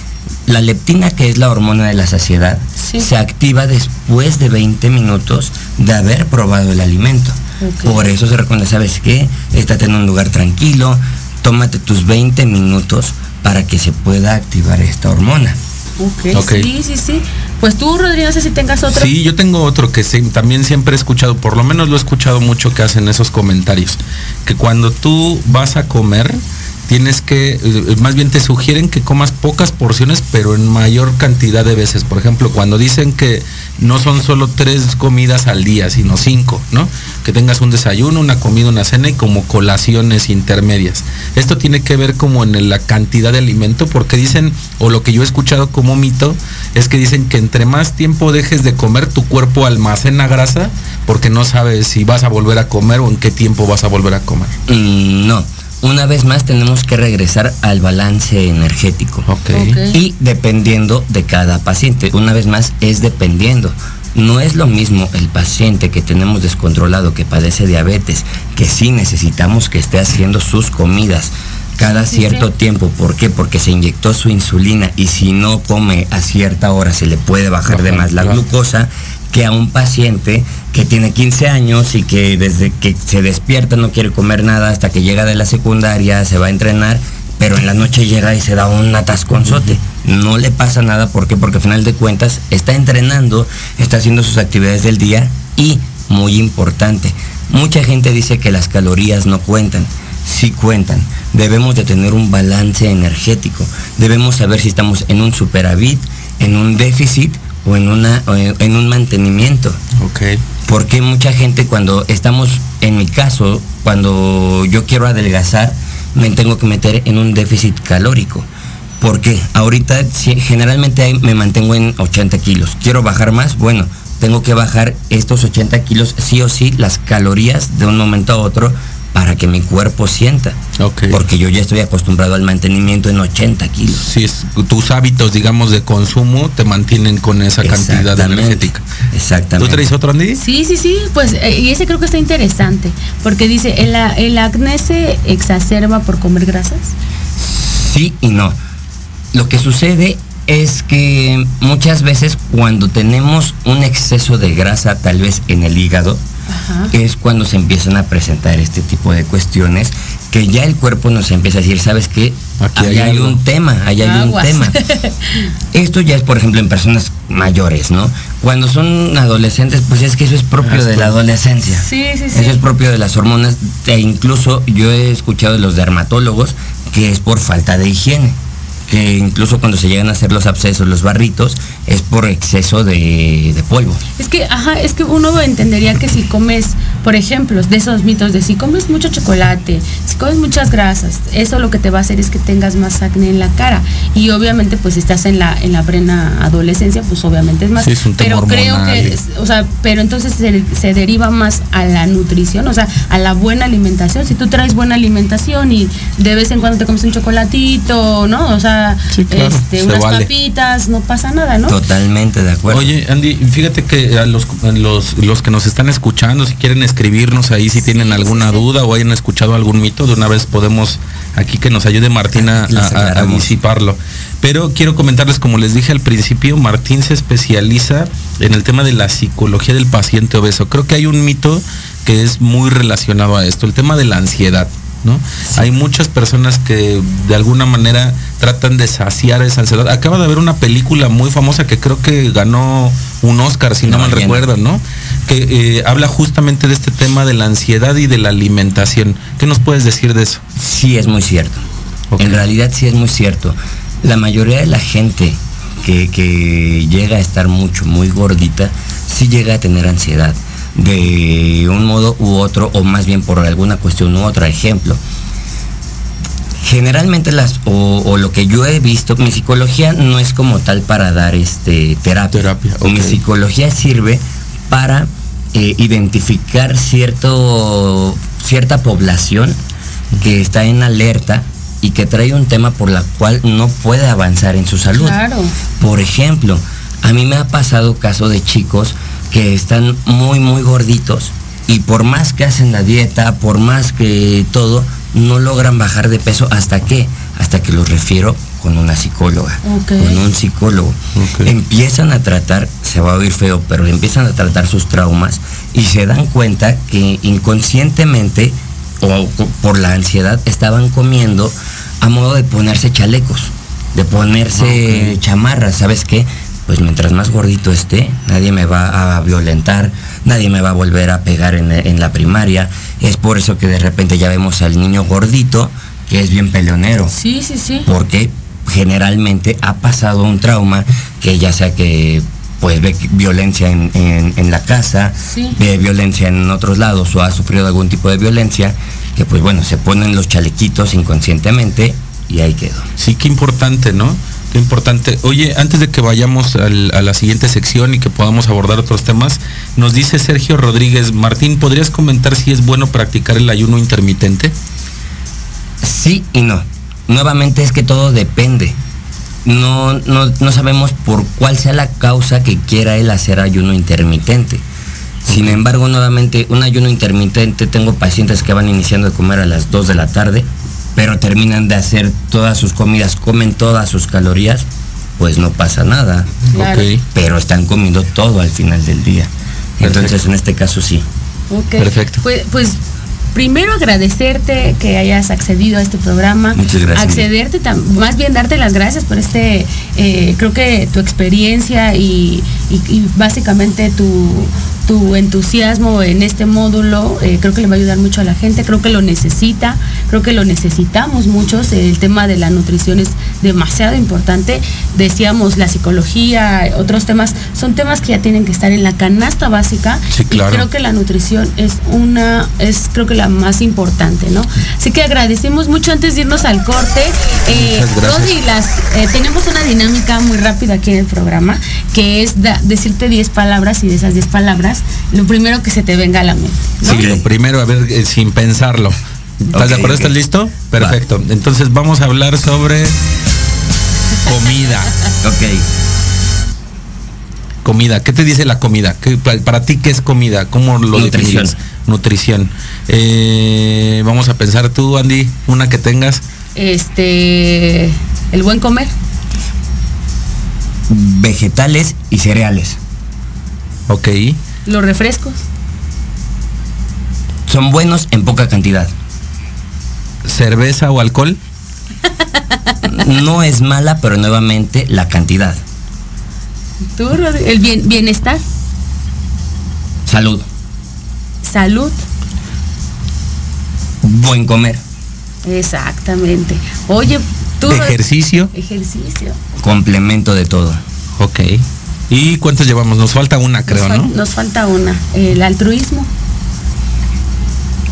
S8: La leptina, que es la hormona de la saciedad, se activa después de 20 minutos de haber probado el alimento. Por eso se recomienda, ¿sabes qué? Estate en un lugar tranquilo, tómate tus 20 minutos para que se pueda activar esta hormona.
S3: Ok, sí, sí, sí. Pues tú, Rodrigo, no sé si tengas otro.
S7: Sí, yo tengo otro que también siempre he escuchado, por lo menos lo he escuchado mucho que hacen esos comentarios, que cuando tú vas a comer, tienes que, eh, más bien te sugieren que comas pocas porciones, pero en mayor cantidad de veces. Por ejemplo, cuando dicen que no son solo tres comidas al día, sino cinco, ¿no? Que tengas un desayuno, una comida, una cena y como colaciones intermedias. Esto tiene que ver como en la cantidad de alimento, porque dicen, o lo que yo he escuchado como mito, es que dicen que entre más tiempo dejes de comer, tu cuerpo almacena grasa, porque no sabes si vas a volver a comer o en qué tiempo vas a volver a comer.
S8: Mm, no una vez más tenemos que regresar al balance energético. Y dependiendo de cada paciente, una vez más es dependiendo. No es lo mismo el paciente que tenemos descontrolado, que padece diabetes, que sí necesitamos que esté haciendo sus comidas cada cierto tiempo. ¿Por qué? Porque se inyectó su insulina y si no come a cierta hora se le puede bajar de más la glucosa que a un paciente que tiene 15 años y que desde que se despierta no quiere comer nada hasta que llega de la secundaria, se va a entrenar, pero en la noche llega y se da un atasconzote. No le pasa nada, ¿por qué? Porque al final de cuentas está entrenando, está haciendo sus actividades del día y, muy importante, mucha gente dice que las calorías no cuentan. Sí cuentan. Debemos de tener un balance energético. Debemos saber si estamos en un superávit, en un déficit o en, una, en un mantenimiento.
S7: Ok.
S8: Porque mucha gente cuando estamos, en mi caso, cuando yo quiero adelgazar, me tengo que meter en un déficit calórico. Porque ahorita generalmente me mantengo en 80 kilos. Quiero bajar más, bueno, tengo que bajar estos 80 kilos sí o sí, las calorías de un momento a otro para que mi cuerpo sienta. Porque yo ya estoy acostumbrado al mantenimiento en 80 kilos.
S7: Sí, es, tus hábitos, digamos, de consumo te mantienen con esa cantidad energética.
S8: Exactamente.
S7: ¿Tú traes otro, Andy?
S3: Sí, sí, sí. Pues, eh, y ese creo que está interesante. Porque dice, ¿el, ¿el acné se exacerba por comer grasas?
S8: Sí y no. Lo que sucede es que muchas veces cuando tenemos un exceso de grasa, tal vez en el hígado, es cuando se empiezan a presentar este tipo de cuestiones que ya el cuerpo nos empieza a decir, ¿sabes qué? Aquí hay, un tema, ahí hay un tema. <laughs> Esto ya es, por ejemplo, en personas mayores, ¿no? Cuando son adolescentes, pues es que eso es propio de la adolescencia.
S3: Sí, sí,
S8: sí. Eso es propio de las hormonas. E incluso yo he escuchado de los dermatólogos que es por falta de higiene que incluso cuando se llegan a hacer los abscesos, los barritos, es por exceso de, polvo.
S3: Es que, ajá, es que uno entendería que si comes, por ejemplo, de esos mitos de si comes mucho chocolate, si comes muchas grasas, eso lo que te va a hacer es que tengas más acné en la cara. Y obviamente, pues si estás en la, en la plena adolescencia, pues obviamente es más. pero creo que, o sea, pero entonces se, deriva más a la nutrición, o sea, a la buena alimentación. Si tú traes buena alimentación y de vez en cuando te comes un chocolatito, ¿no? O sea, este, unas papitas, no pasa nada, ¿no?
S8: Totalmente de acuerdo.
S7: Oye, Andy, fíjate que a los, los, que nos están escuchando, si quieren escribirnos ahí, si tienen alguna duda o hayan escuchado algún mito, de una vez podemos aquí que nos ayude Martín a, disiparlo. Pero quiero comentarles, como les dije al principio, Martín se especializa en el tema de la psicología del paciente obeso. Creo que hay un mito que es muy relacionado a esto, el tema de la ansiedad. Hay muchas personas que de alguna manera tratan de saciar esa ansiedad. Acaba de haber una película muy famosa que creo que ganó un Oscar, si no, me recuerdo, ¿no? Que eh, habla justamente de este tema de la ansiedad y de la alimentación. ¿Qué nos puedes decir de eso?
S8: Sí, es muy cierto. En realidad sí es muy cierto. La mayoría de la gente que, que llega a estar mucho, muy gordita, sí llega a tener ansiedad de un modo u otro, o más bien por alguna cuestión u otra. Ejemplo, generalmente las, o, lo que yo he visto, mi psicología no es como tal para dar este terapia. terapia Mi psicología sirve para eh, identificar cierto, cierta población que está en alerta y que trae un tema por la cual no puede avanzar en su salud. Por ejemplo, a mí me ha pasado caso de chicos que están muy, muy gorditos y por más que hacen la dieta, por más que todo, no logran bajar de peso hasta que, hasta que los refiero con una psicóloga, con un psicólogo. Empiezan a tratar, se va a oír feo, pero empiezan a tratar sus traumas y se dan cuenta que inconscientemente o por la ansiedad estaban comiendo a modo de ponerse chalecos, de ponerse chamarras, ¿sabes qué? Pues mientras más gordito esté, nadie me va a violentar, nadie me va a volver a pegar en, la primaria. Es por eso que de repente ya vemos al niño gordito que es bien peleonero.
S3: Sí, sí, sí.
S8: Porque generalmente ha pasado un trauma que ya sea que pues ve violencia en, la casa, ve violencia en otros lados o ha sufrido algún tipo de violencia, que pues bueno, se ponen los chalequitos inconscientemente y ahí quedó.
S7: Sí, qué importante, ¿no? Importante. Oye, antes de que vayamos a la siguiente sección y que podamos abordar otros temas, nos dice Sergio Rodríguez, Martín, ¿podrías comentar si es bueno practicar el ayuno intermitente?
S8: Sí y no. Nuevamente es que todo depende no, no, sabemos por cuál sea la causa que quiera él hacer ayuno intermitente. Sin embargo, nuevamente, un ayuno intermitente, tengo pacientes que van iniciando a comer a las 2 de la tarde, pero terminan de hacer todas sus comidas, comen todas sus calorías, pues no pasa nada. Pero están comiendo todo al final del día. Entonces, en este caso sí.
S3: Perfecto. Pues, pues primero agradecerte que hayas accedido a este programa.
S8: Muchas gracias.
S3: Accederte, más bien darte las gracias por este, eh, creo que tu experiencia y básicamente tu, tu entusiasmo en este módulo eh, creo que le va a ayudar mucho a la gente, creo que lo necesita, creo que lo necesitamos muchos, el tema de la nutrición es demasiado importante, decíamos la psicología, otros temas, son temas que ya tienen que estar en la canasta básica.
S7: Y
S3: creo que la nutrición es una, es creo que la más importante, ¿no? Así que agradecemos mucho antes de irnos al corte, eh, las, eh, tenemos una dinámica muy rápida aquí en el programa, que es decirte 10 palabras y de esas 10 palabras lo primero que se te venga a la mente.
S7: Sí, lo primero, a ver, eh, sin pensarlo. ¿Estás de acuerdo? ¿Estás listo? Perfecto. Entonces vamos a hablar sobre comida. <laughs>
S8: ok.
S7: Comida. ¿Qué te dice la comida? para ti, ¿qué es comida? ¿Cómo lo
S8: Nutrición.
S7: Nutrición. Eh, vamos a pensar tú, Andy, una que tengas.
S3: Este, el buen comer.
S8: Vegetales y cereales.
S7: Ok.
S3: ¿Los refrescos?
S8: Son buenos en poca cantidad.
S7: ¿Cerveza o alcohol?
S8: no es mala, pero nuevamente la cantidad.
S3: ¿Tú, el bienestar?
S8: Salud.
S3: Salud.
S8: Buen comer.
S3: Exactamente. Oye,
S7: tú... Ejercicio.
S3: Ejercicio.
S8: Complemento de todo.
S7: Ok. ¿Y cuántos llevamos? Nos falta una, creo,
S3: nos
S7: ¿no?
S3: Nos falta una. El altruismo.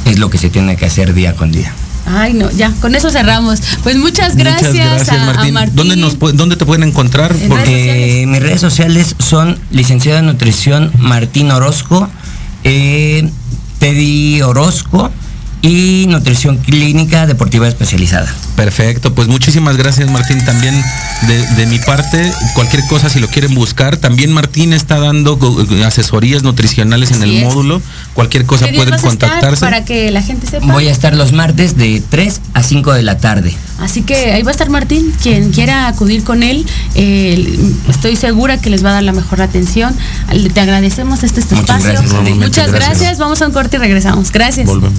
S8: Es lo que se tiene que hacer día con día.
S3: Ay, no, ya, con eso cerramos. Pues muchas gracias, a, Martín.
S7: ¿Dónde, nos, ¿Dónde te pueden encontrar?
S8: Porque mis redes sociales son licenciado en nutrición Martín Orozco, eh, Teddy Orozco y nutrición clínica deportiva especializada.
S7: Perfecto, pues muchísimas gracias Martín. También de, mi parte, cualquier cosa si lo quieren buscar, también Martín está dando asesorías nutricionales en el módulo. Cualquier cosa pueden contactarse.
S3: Para que la gente sepa.
S8: Voy a estar los martes de 3 a 5 de la tarde.
S3: Así que ahí va a estar Martín, quien quiera acudir con él, eh, estoy segura que les va a dar la mejor atención. Te agradecemos este, este
S8: Muchas
S3: espacio.
S8: Gracias,
S3: Muchas gracias. Vamos a un corte y regresamos. Gracias.
S7: Volvemos.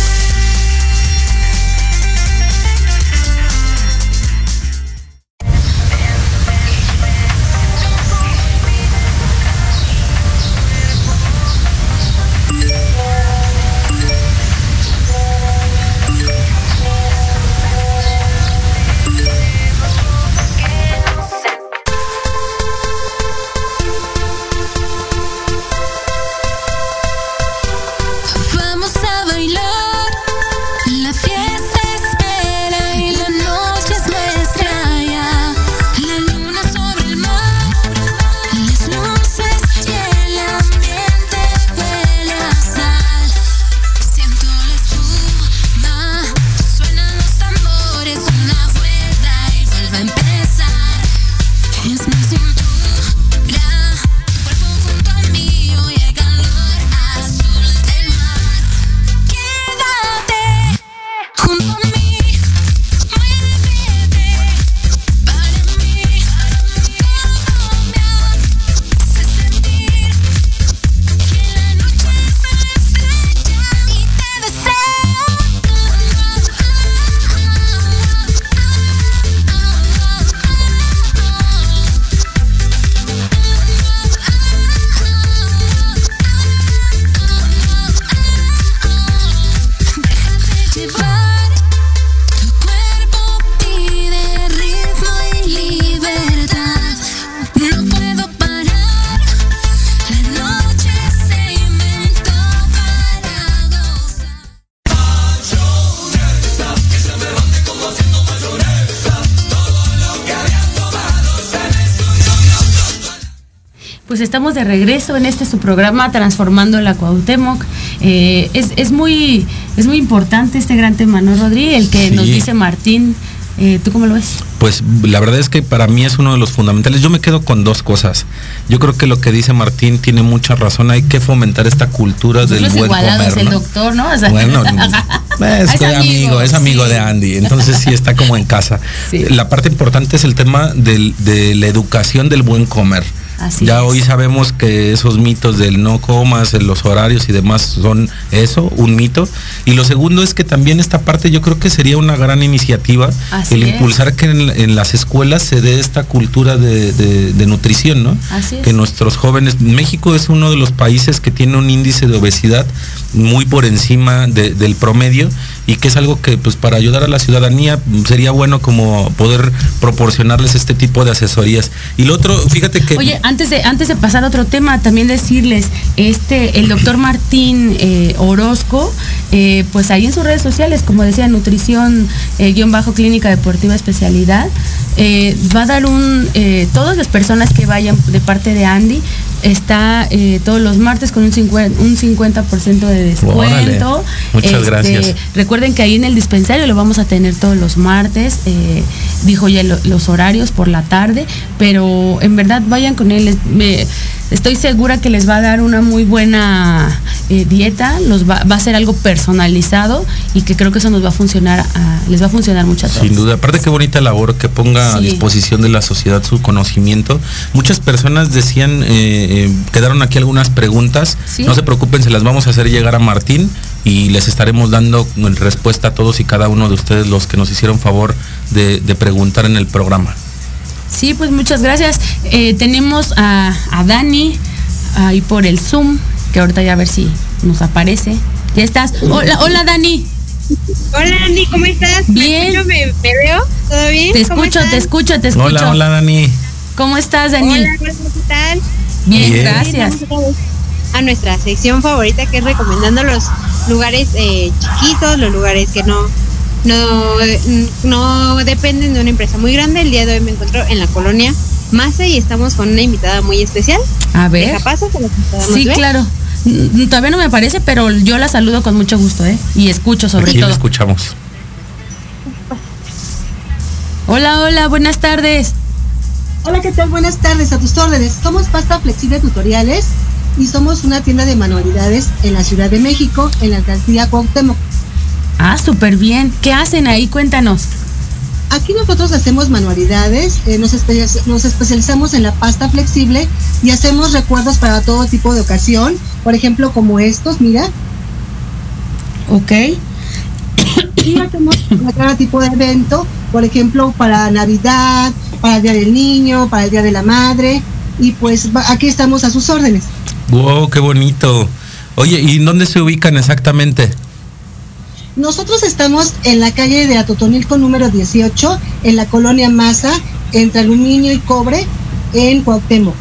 S3: de regreso en este su programa Transformando la Cuauhtémoc. Eh, es, muy, es muy importante este gran tema, ¿no, Rodri? El que nos dice Martín. Eh, ¿Tú cómo lo ves?
S7: Pues la verdad es que para mí es uno de los fundamentales. Yo me quedo con dos cosas. Yo creo que lo que dice Martín tiene mucha razón. Hay que fomentar esta cultura del buen comer.
S3: el doctor, ¿no?
S7: bueno, <laughs> es, amigo, es amigo de Andy. Entonces sí está como en casa. La parte importante es el tema de la educación del buen comer ya hoy sabemos que esos mitos del no comas, en los horarios y demás son eso, un mito. Y lo segundo es que también esta parte yo creo que sería una gran iniciativa el impulsar que en, las escuelas se dé esta cultura de, nutrición, ¿no? Que nuestros jóvenes, México es uno de los países que tiene un índice de obesidad muy por encima del promedio y que es algo que pues para ayudar a la ciudadanía sería bueno como poder proporcionarles este tipo de asesorías. Y lo otro, fíjate que...
S3: Oye, antes de, antes de pasar a otro tema, también decirles, este, el doctor Martín eh, Orozco, eh, pues ahí en sus redes sociales, como decía, nutrición, eh, guion bajo clínica deportiva especialidad, va a dar un, todas las personas que vayan de parte de Andy, está todos los martes con un 50%, un 50 de descuento.
S7: Muchas este, gracias.
S3: Recuerden que ahí en el dispensario lo vamos a tener todos los martes, dijo ya los horarios por la tarde, pero en verdad vayan con él me, estoy segura que les va a dar una muy buena eh, dieta, los va, a ser algo personalizado y que creo que eso nos va a funcionar, les va a funcionar mucho a todos.
S7: Sin duda, aparte qué bonita labor que ponga a disposición de la sociedad su conocimiento. Muchas personas decían, eh, eh, quedaron aquí algunas preguntas, no se preocupen, se las vamos a hacer llegar a Martín y les estaremos dando respuesta a todos y cada uno de ustedes los que nos hicieron favor de preguntar en el programa.
S3: Sí, pues muchas gracias. Eh, tenemos a, Dani ahí por el Zoom, que ahorita ya a ver si nos aparece. ¿Ya estás? Hola, hola Dani.
S9: Hola Dani, ¿cómo estás?
S3: Bien.
S9: ¿Me, veo? ¿Todo bien?
S3: Te escucho, te escucho, te escucho.
S7: Hola, hola Dani.
S3: ¿Cómo estás, Dani?
S9: Hola, ¿qué tal?
S3: Bien, gracias.
S9: A nuestra sección favorita que es recomendando los lugares eh, chiquitos, los lugares que no no, no dependen de una empresa muy grande. El día de hoy me encuentro en la colonia Mase y estamos con una invitada muy especial.
S3: A ver. sí, claro. Todavía no me aparece, pero yo la saludo con mucho gusto, ¿eh? Y escucho sobre todo.
S7: escuchamos.
S3: Hola, hola, buenas tardes.
S10: Hola, ¿qué tal? Buenas tardes, a tus órdenes. Somos Pasta Flexible Tutoriales y somos una tienda de manualidades en la Ciudad de México, en la alcaldía Cuauhtémoc.
S3: Ah, súper bien. ¿Qué hacen ahí? Cuéntanos.
S10: Aquí nosotros hacemos manualidades, eh, nos, especializamos en la pasta flexible y hacemos recuerdos para todo tipo de ocasión, por ejemplo como estos, mira.
S3: Ok.
S10: Y hacemos cada tipo de evento, por ejemplo para Navidad, para el Día del Niño, para el Día de la Madre, y pues aquí estamos a sus órdenes.
S7: ¡Wow, qué bonito! Oye, ¿y dónde se ubican exactamente?
S10: Nosotros estamos en la calle de Atotonilco número 18, en la colonia Maza, entre aluminio y cobre, en Cuauhtémoc.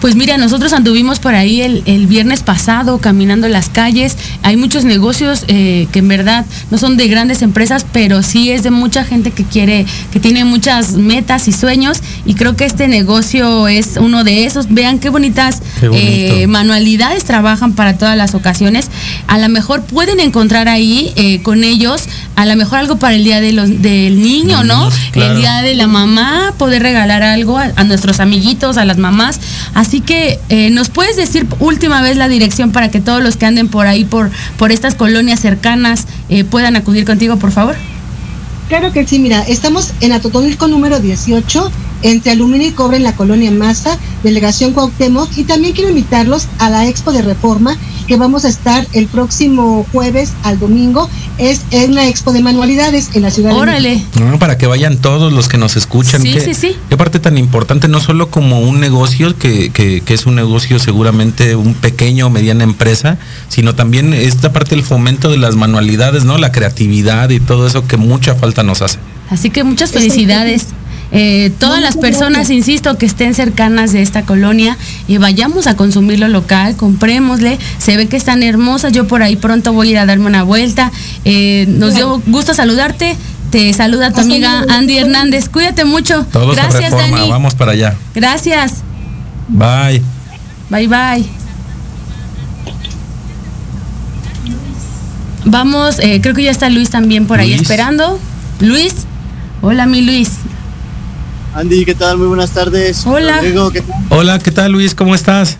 S3: Pues mira, nosotros anduvimos por ahí el, viernes pasado caminando las calles. Hay muchos negocios eh, que en verdad no son de grandes empresas, pero sí es de mucha gente que quiere, que tiene muchas metas y sueños. Y creo que este negocio es uno de esos. Vean qué bonitas eh, manualidades trabajan para todas las ocasiones. A lo mejor pueden encontrar ahí eh, con ellos, a lo mejor algo para el día de los, del niño, ¿no? El día de la mamá, poder regalar algo a nuestros amiguitos, a las mamás. Así que eh, nos puedes decir última vez la dirección para que todos los que anden por ahí, por, por estas colonias cercanas, eh, puedan acudir contigo, por favor.
S10: Claro que sí, mira, estamos en Atotonilco número 18, entre aluminio y cobre en la colonia Maza, delegación Cuauhtémoc, y también quiero invitarlos a la Expo de Reforma que vamos a estar el próximo jueves al domingo. Es en una expo de manualidades en la ciudad
S3: Órale.
S10: de
S7: México. para que vayan todos los que nos escuchan.
S3: Sí, sí, sí.
S7: Qué parte tan importante, no solo como un negocio, que, que, que, es un negocio seguramente un pequeño o mediana empresa, sino también esta parte del fomento de las manualidades, ¿no? La creatividad y todo eso que mucha falta nos hace.
S3: Así que muchas felicidades. Eh, todas las personas, insisto, que estén cercanas de esta colonia, y vayamos a consumir lo local, comprémosle, se ve que están hermosas, yo por ahí pronto voy a ir a darme una vuelta. Eh, nos dio gusto saludarte. Te saluda tu amiga Andy Hernández. Cuídate mucho.
S7: Gracias, Dani. Vamos para allá.
S3: Gracias.
S7: Bye.
S3: Bye bye. Vamos, eh, creo que ya está Luis también por ahí esperando. Luis, hola mi Luis.
S11: Andy, ¿qué tal? Muy buenas tardes.
S3: Hola.
S7: Hola, ¿qué tal Luis? ¿Cómo estás?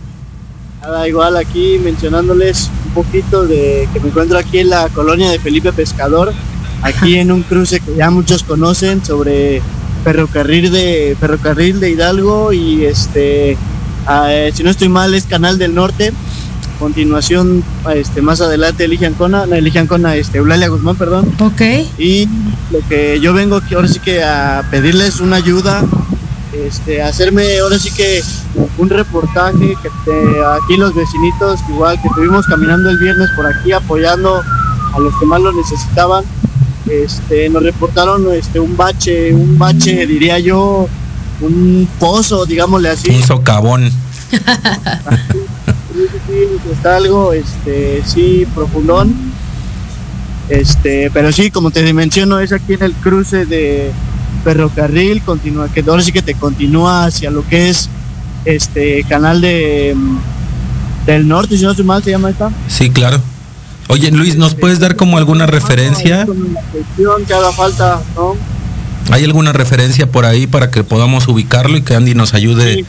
S11: Nada, igual aquí mencionándoles un poquito de que me encuentro aquí en la colonia de Felipe Pescador, aquí en un cruce que ya muchos conocen sobre ferrocarril de ferrocarril de Hidalgo y este ah, eh, si no estoy mal es Canal del Norte continuación este más adelante Elige Ancona, no, Elige Ancona, este Eulalia Guzmán, perdón.
S3: Ok.
S11: Y lo que yo vengo aquí ahora sí que a pedirles una ayuda, este, hacerme ahora sí que un reportaje que aquí los vecinitos igual que estuvimos caminando el viernes por aquí apoyando a los que más lo necesitaban este, nos reportaron este, un bache, un bache, diría yo, un pozo, digámosle así.
S7: Un socavón. <laughs>
S11: está algo, este, sí, profundón. Este, pero sí, como te menciono, es aquí en el cruce de ferrocarril, continúa, que ahora sí que te continúa hacia lo que es este canal de del norte, si no estoy mal, se llama esta.
S7: Sí, claro. Oye, Luis, ¿nos puedes dar como alguna referencia?
S11: que haga falta, ¿no?
S7: ¿Hay alguna referencia por ahí para que podamos ubicarlo y que Andy nos ayude?
S11: Sí,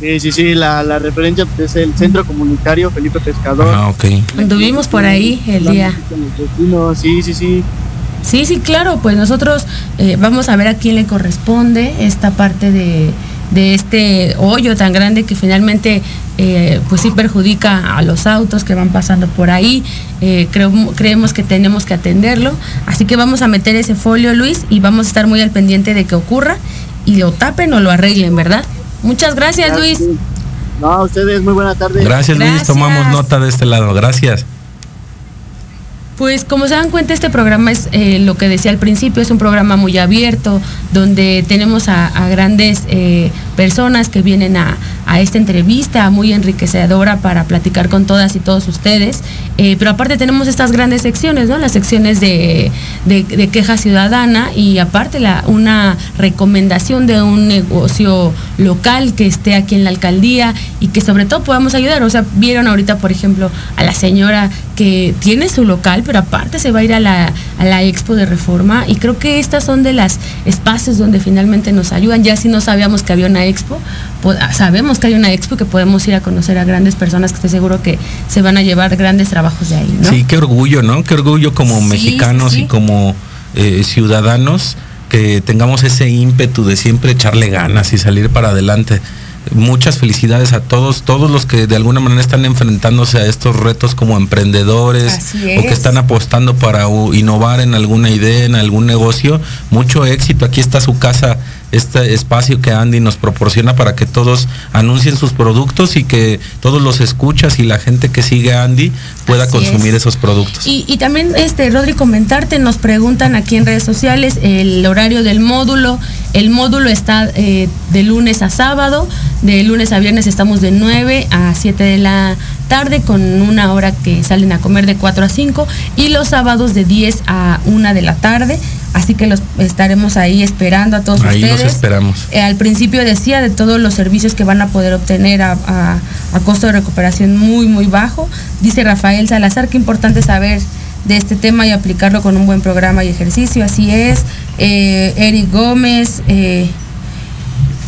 S11: sí, sí, la, la referencia es el Centro Comunitario Felipe Pescador.
S7: Ah, ok.
S3: Anduvimos por ahí el día.
S11: Sí, sí, sí.
S3: Sí, sí, claro, pues nosotros eh, vamos a ver a quién le corresponde esta parte de, de este hoyo tan grande que finalmente eh, pues sí perjudica a los autos que van pasando por ahí. Eh, creemos que tenemos que atenderlo. Así que vamos a meter ese folio, Luis, y vamos a estar muy al pendiente de que ocurra y lo tapen o lo arreglen, ¿verdad? Muchas gracias, Luis.
S11: No, a ustedes, muy buena tarde.
S7: Gracias, Luis. Tomamos nota de este lado. Gracias.
S3: Pues como se dan cuenta, este programa es eh, lo que decía al principio, es un programa muy abierto, donde tenemos a, grandes eh, personas que vienen a, esta entrevista muy enriquecedora para platicar con todas y todos ustedes. Eh, pero aparte tenemos estas grandes secciones, ¿no? Las secciones de, queja ciudadana y aparte la, una recomendación de un negocio local que esté aquí en la alcaldía y que sobre todo podamos ayudar. O sea, vieron ahorita, por ejemplo, a la señora que tiene su local, pero aparte se va a ir a la, expo de reforma y creo que estas son de las espacios donde finalmente nos ayudan. Ya si no sabíamos que había una expo, pues, ah, sabemos que hay una expo que podemos ir a conocer a grandes personas que estoy seguro que se van a llevar grandes trabajos de ahí.
S7: Sí, qué orgullo, ¿no? Qué orgullo como mexicanos y como eh, ciudadanos que tengamos ese ímpetu de siempre echarle ganas y salir para adelante muchas felicidades a todos, todos los que de alguna manera están enfrentándose a estos retos como emprendedores o que están apostando para innovar en alguna idea, en algún negocio. Mucho éxito. Aquí está su casa este espacio que Andy nos proporciona para que todos anuncien sus productos y que todos los escuchas y la gente que sigue a Andy pueda consumir esos productos.
S3: Y, también, este, Rodri, comentarte, nos preguntan aquí en redes sociales el horario del módulo. El módulo está eh, de lunes a sábado, de lunes a viernes estamos de 9 a 7 de la tarde con una hora que salen a comer de 4 a 5 y los sábados de 10 a 1 de la tarde. Así que los estaremos ahí esperando a todos
S7: ahí
S3: ustedes.
S7: Los esperamos.
S3: Eh, al principio decía de todos los servicios que van a poder obtener a, costo de recuperación muy, muy bajo. Dice Rafael Salazar, qué importante saber de este tema y aplicarlo con un buen programa y ejercicio. Así es. Eh, Eric Gómez. Eh,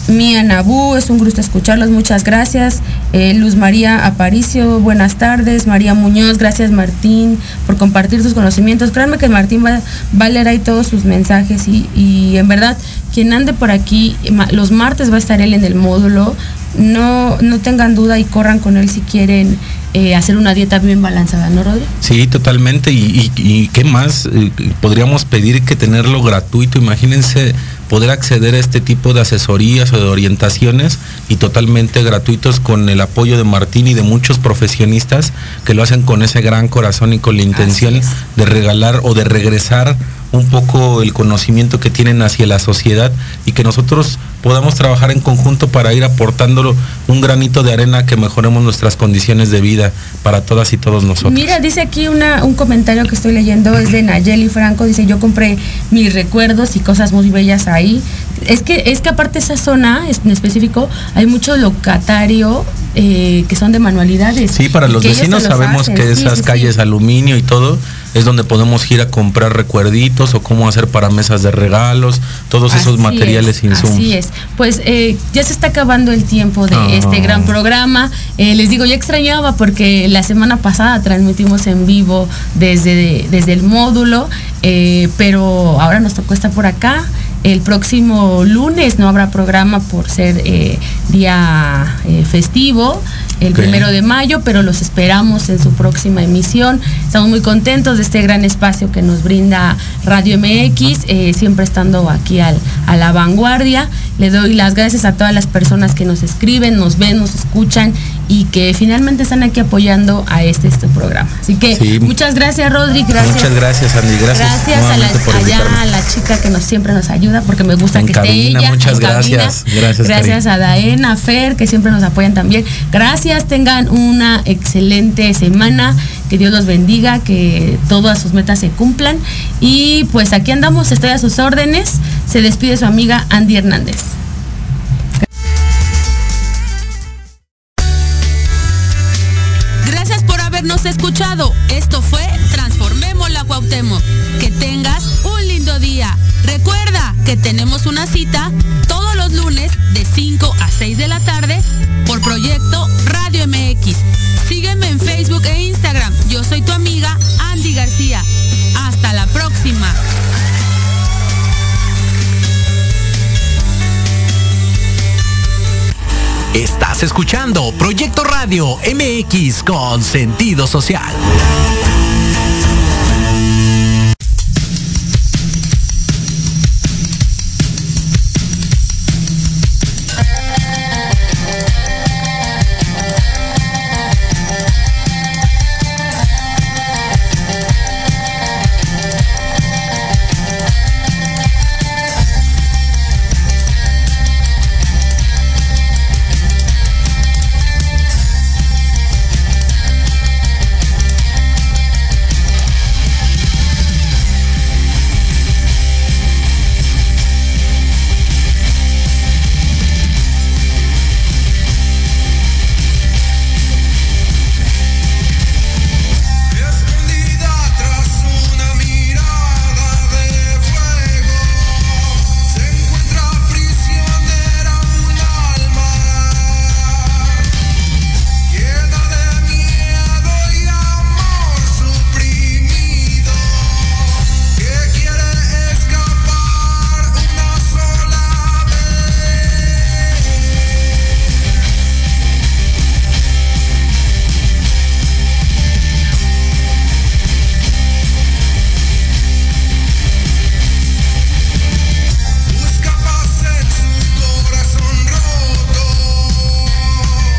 S3: Mía Nabú, es un gusto escucharlos, muchas gracias. Eh, Luz María Aparicio, buenas tardes. María Muñoz, gracias Martín por compartir sus conocimientos. Créanme que Martín va, a leer ahí todos sus mensajes y, en verdad, quien ande por aquí, los martes va a estar él en el módulo. No, no tengan duda y corran con él si quieren eh, hacer una dieta bien balanceada, ¿no, Rodri?
S7: Sí, totalmente. Y, qué más eh, podríamos pedir que tenerlo gratuito. Imagínense poder acceder a este tipo de asesorías o de orientaciones y totalmente gratuitos con el apoyo de Martín y de muchos profesionistas que lo hacen con ese gran corazón y con la intención de regalar o de regresar un poco el conocimiento que tienen hacia la sociedad y que nosotros podamos trabajar en conjunto para ir aportándolo un granito de arena que mejoremos nuestras condiciones de vida para todas y todos nosotros.
S3: Mira, dice aquí una, un comentario que estoy leyendo, es de Nayeli Franco, dice yo compré mis recuerdos y cosas muy bellas ahí. Es que, es que aparte esa zona en específico hay mucho locatario eh, que son de manualidades.
S7: Sí, para los vecinos sabemos que esas calles aluminio y todo es donde podemos ir a comprar recuerditos o cómo hacer para mesas de regalos, todos esos materiales insumos.
S3: Así es. Pues eh, ya se está acabando el tiempo de ah. este gran programa. Eh, les digo, ya extrañaba porque la semana pasada transmitimos en vivo desde, desde el módulo, pero ahora nos tocó estar por acá. El próximo lunes no habrá programa por ser eh, día eh, festivo, el primero de mayo, pero los esperamos en su próxima emisión. Estamos muy contentos de este gran espacio que nos brinda Radio MX, eh, siempre estando aquí al, a la vanguardia. Le doy las gracias a todas las personas que nos escriben, nos ven, nos escuchan y que finalmente están aquí apoyando a este, este programa. Así que muchas gracias, Rodri. Gracias.
S7: Muchas gracias, Andy. Gracias.
S3: Gracias a la, allá a la chica que nos siempre nos ayuda, porque me gusta que esté ella.
S7: Muchas gracias.
S3: Gracias. Gracias a Daena, a Fer, que siempre nos apoyan también. Gracias, tengan una excelente semana. Que Dios los bendiga, que todas sus metas se cumplan. Y pues aquí andamos, estoy a sus órdenes. Se despide su amiga Andy Hernández.
S6: escuchado. Esto fue Transformemos la Cuauhtémoc. Que tengas un lindo día. Recuerda que tenemos una cita todos los lunes de 5 a 6 de la tarde por proyecto soy tu amiga Andy García. Hasta la próxima.
S1: Estás escuchando Proyecto Radio MX con sentido social.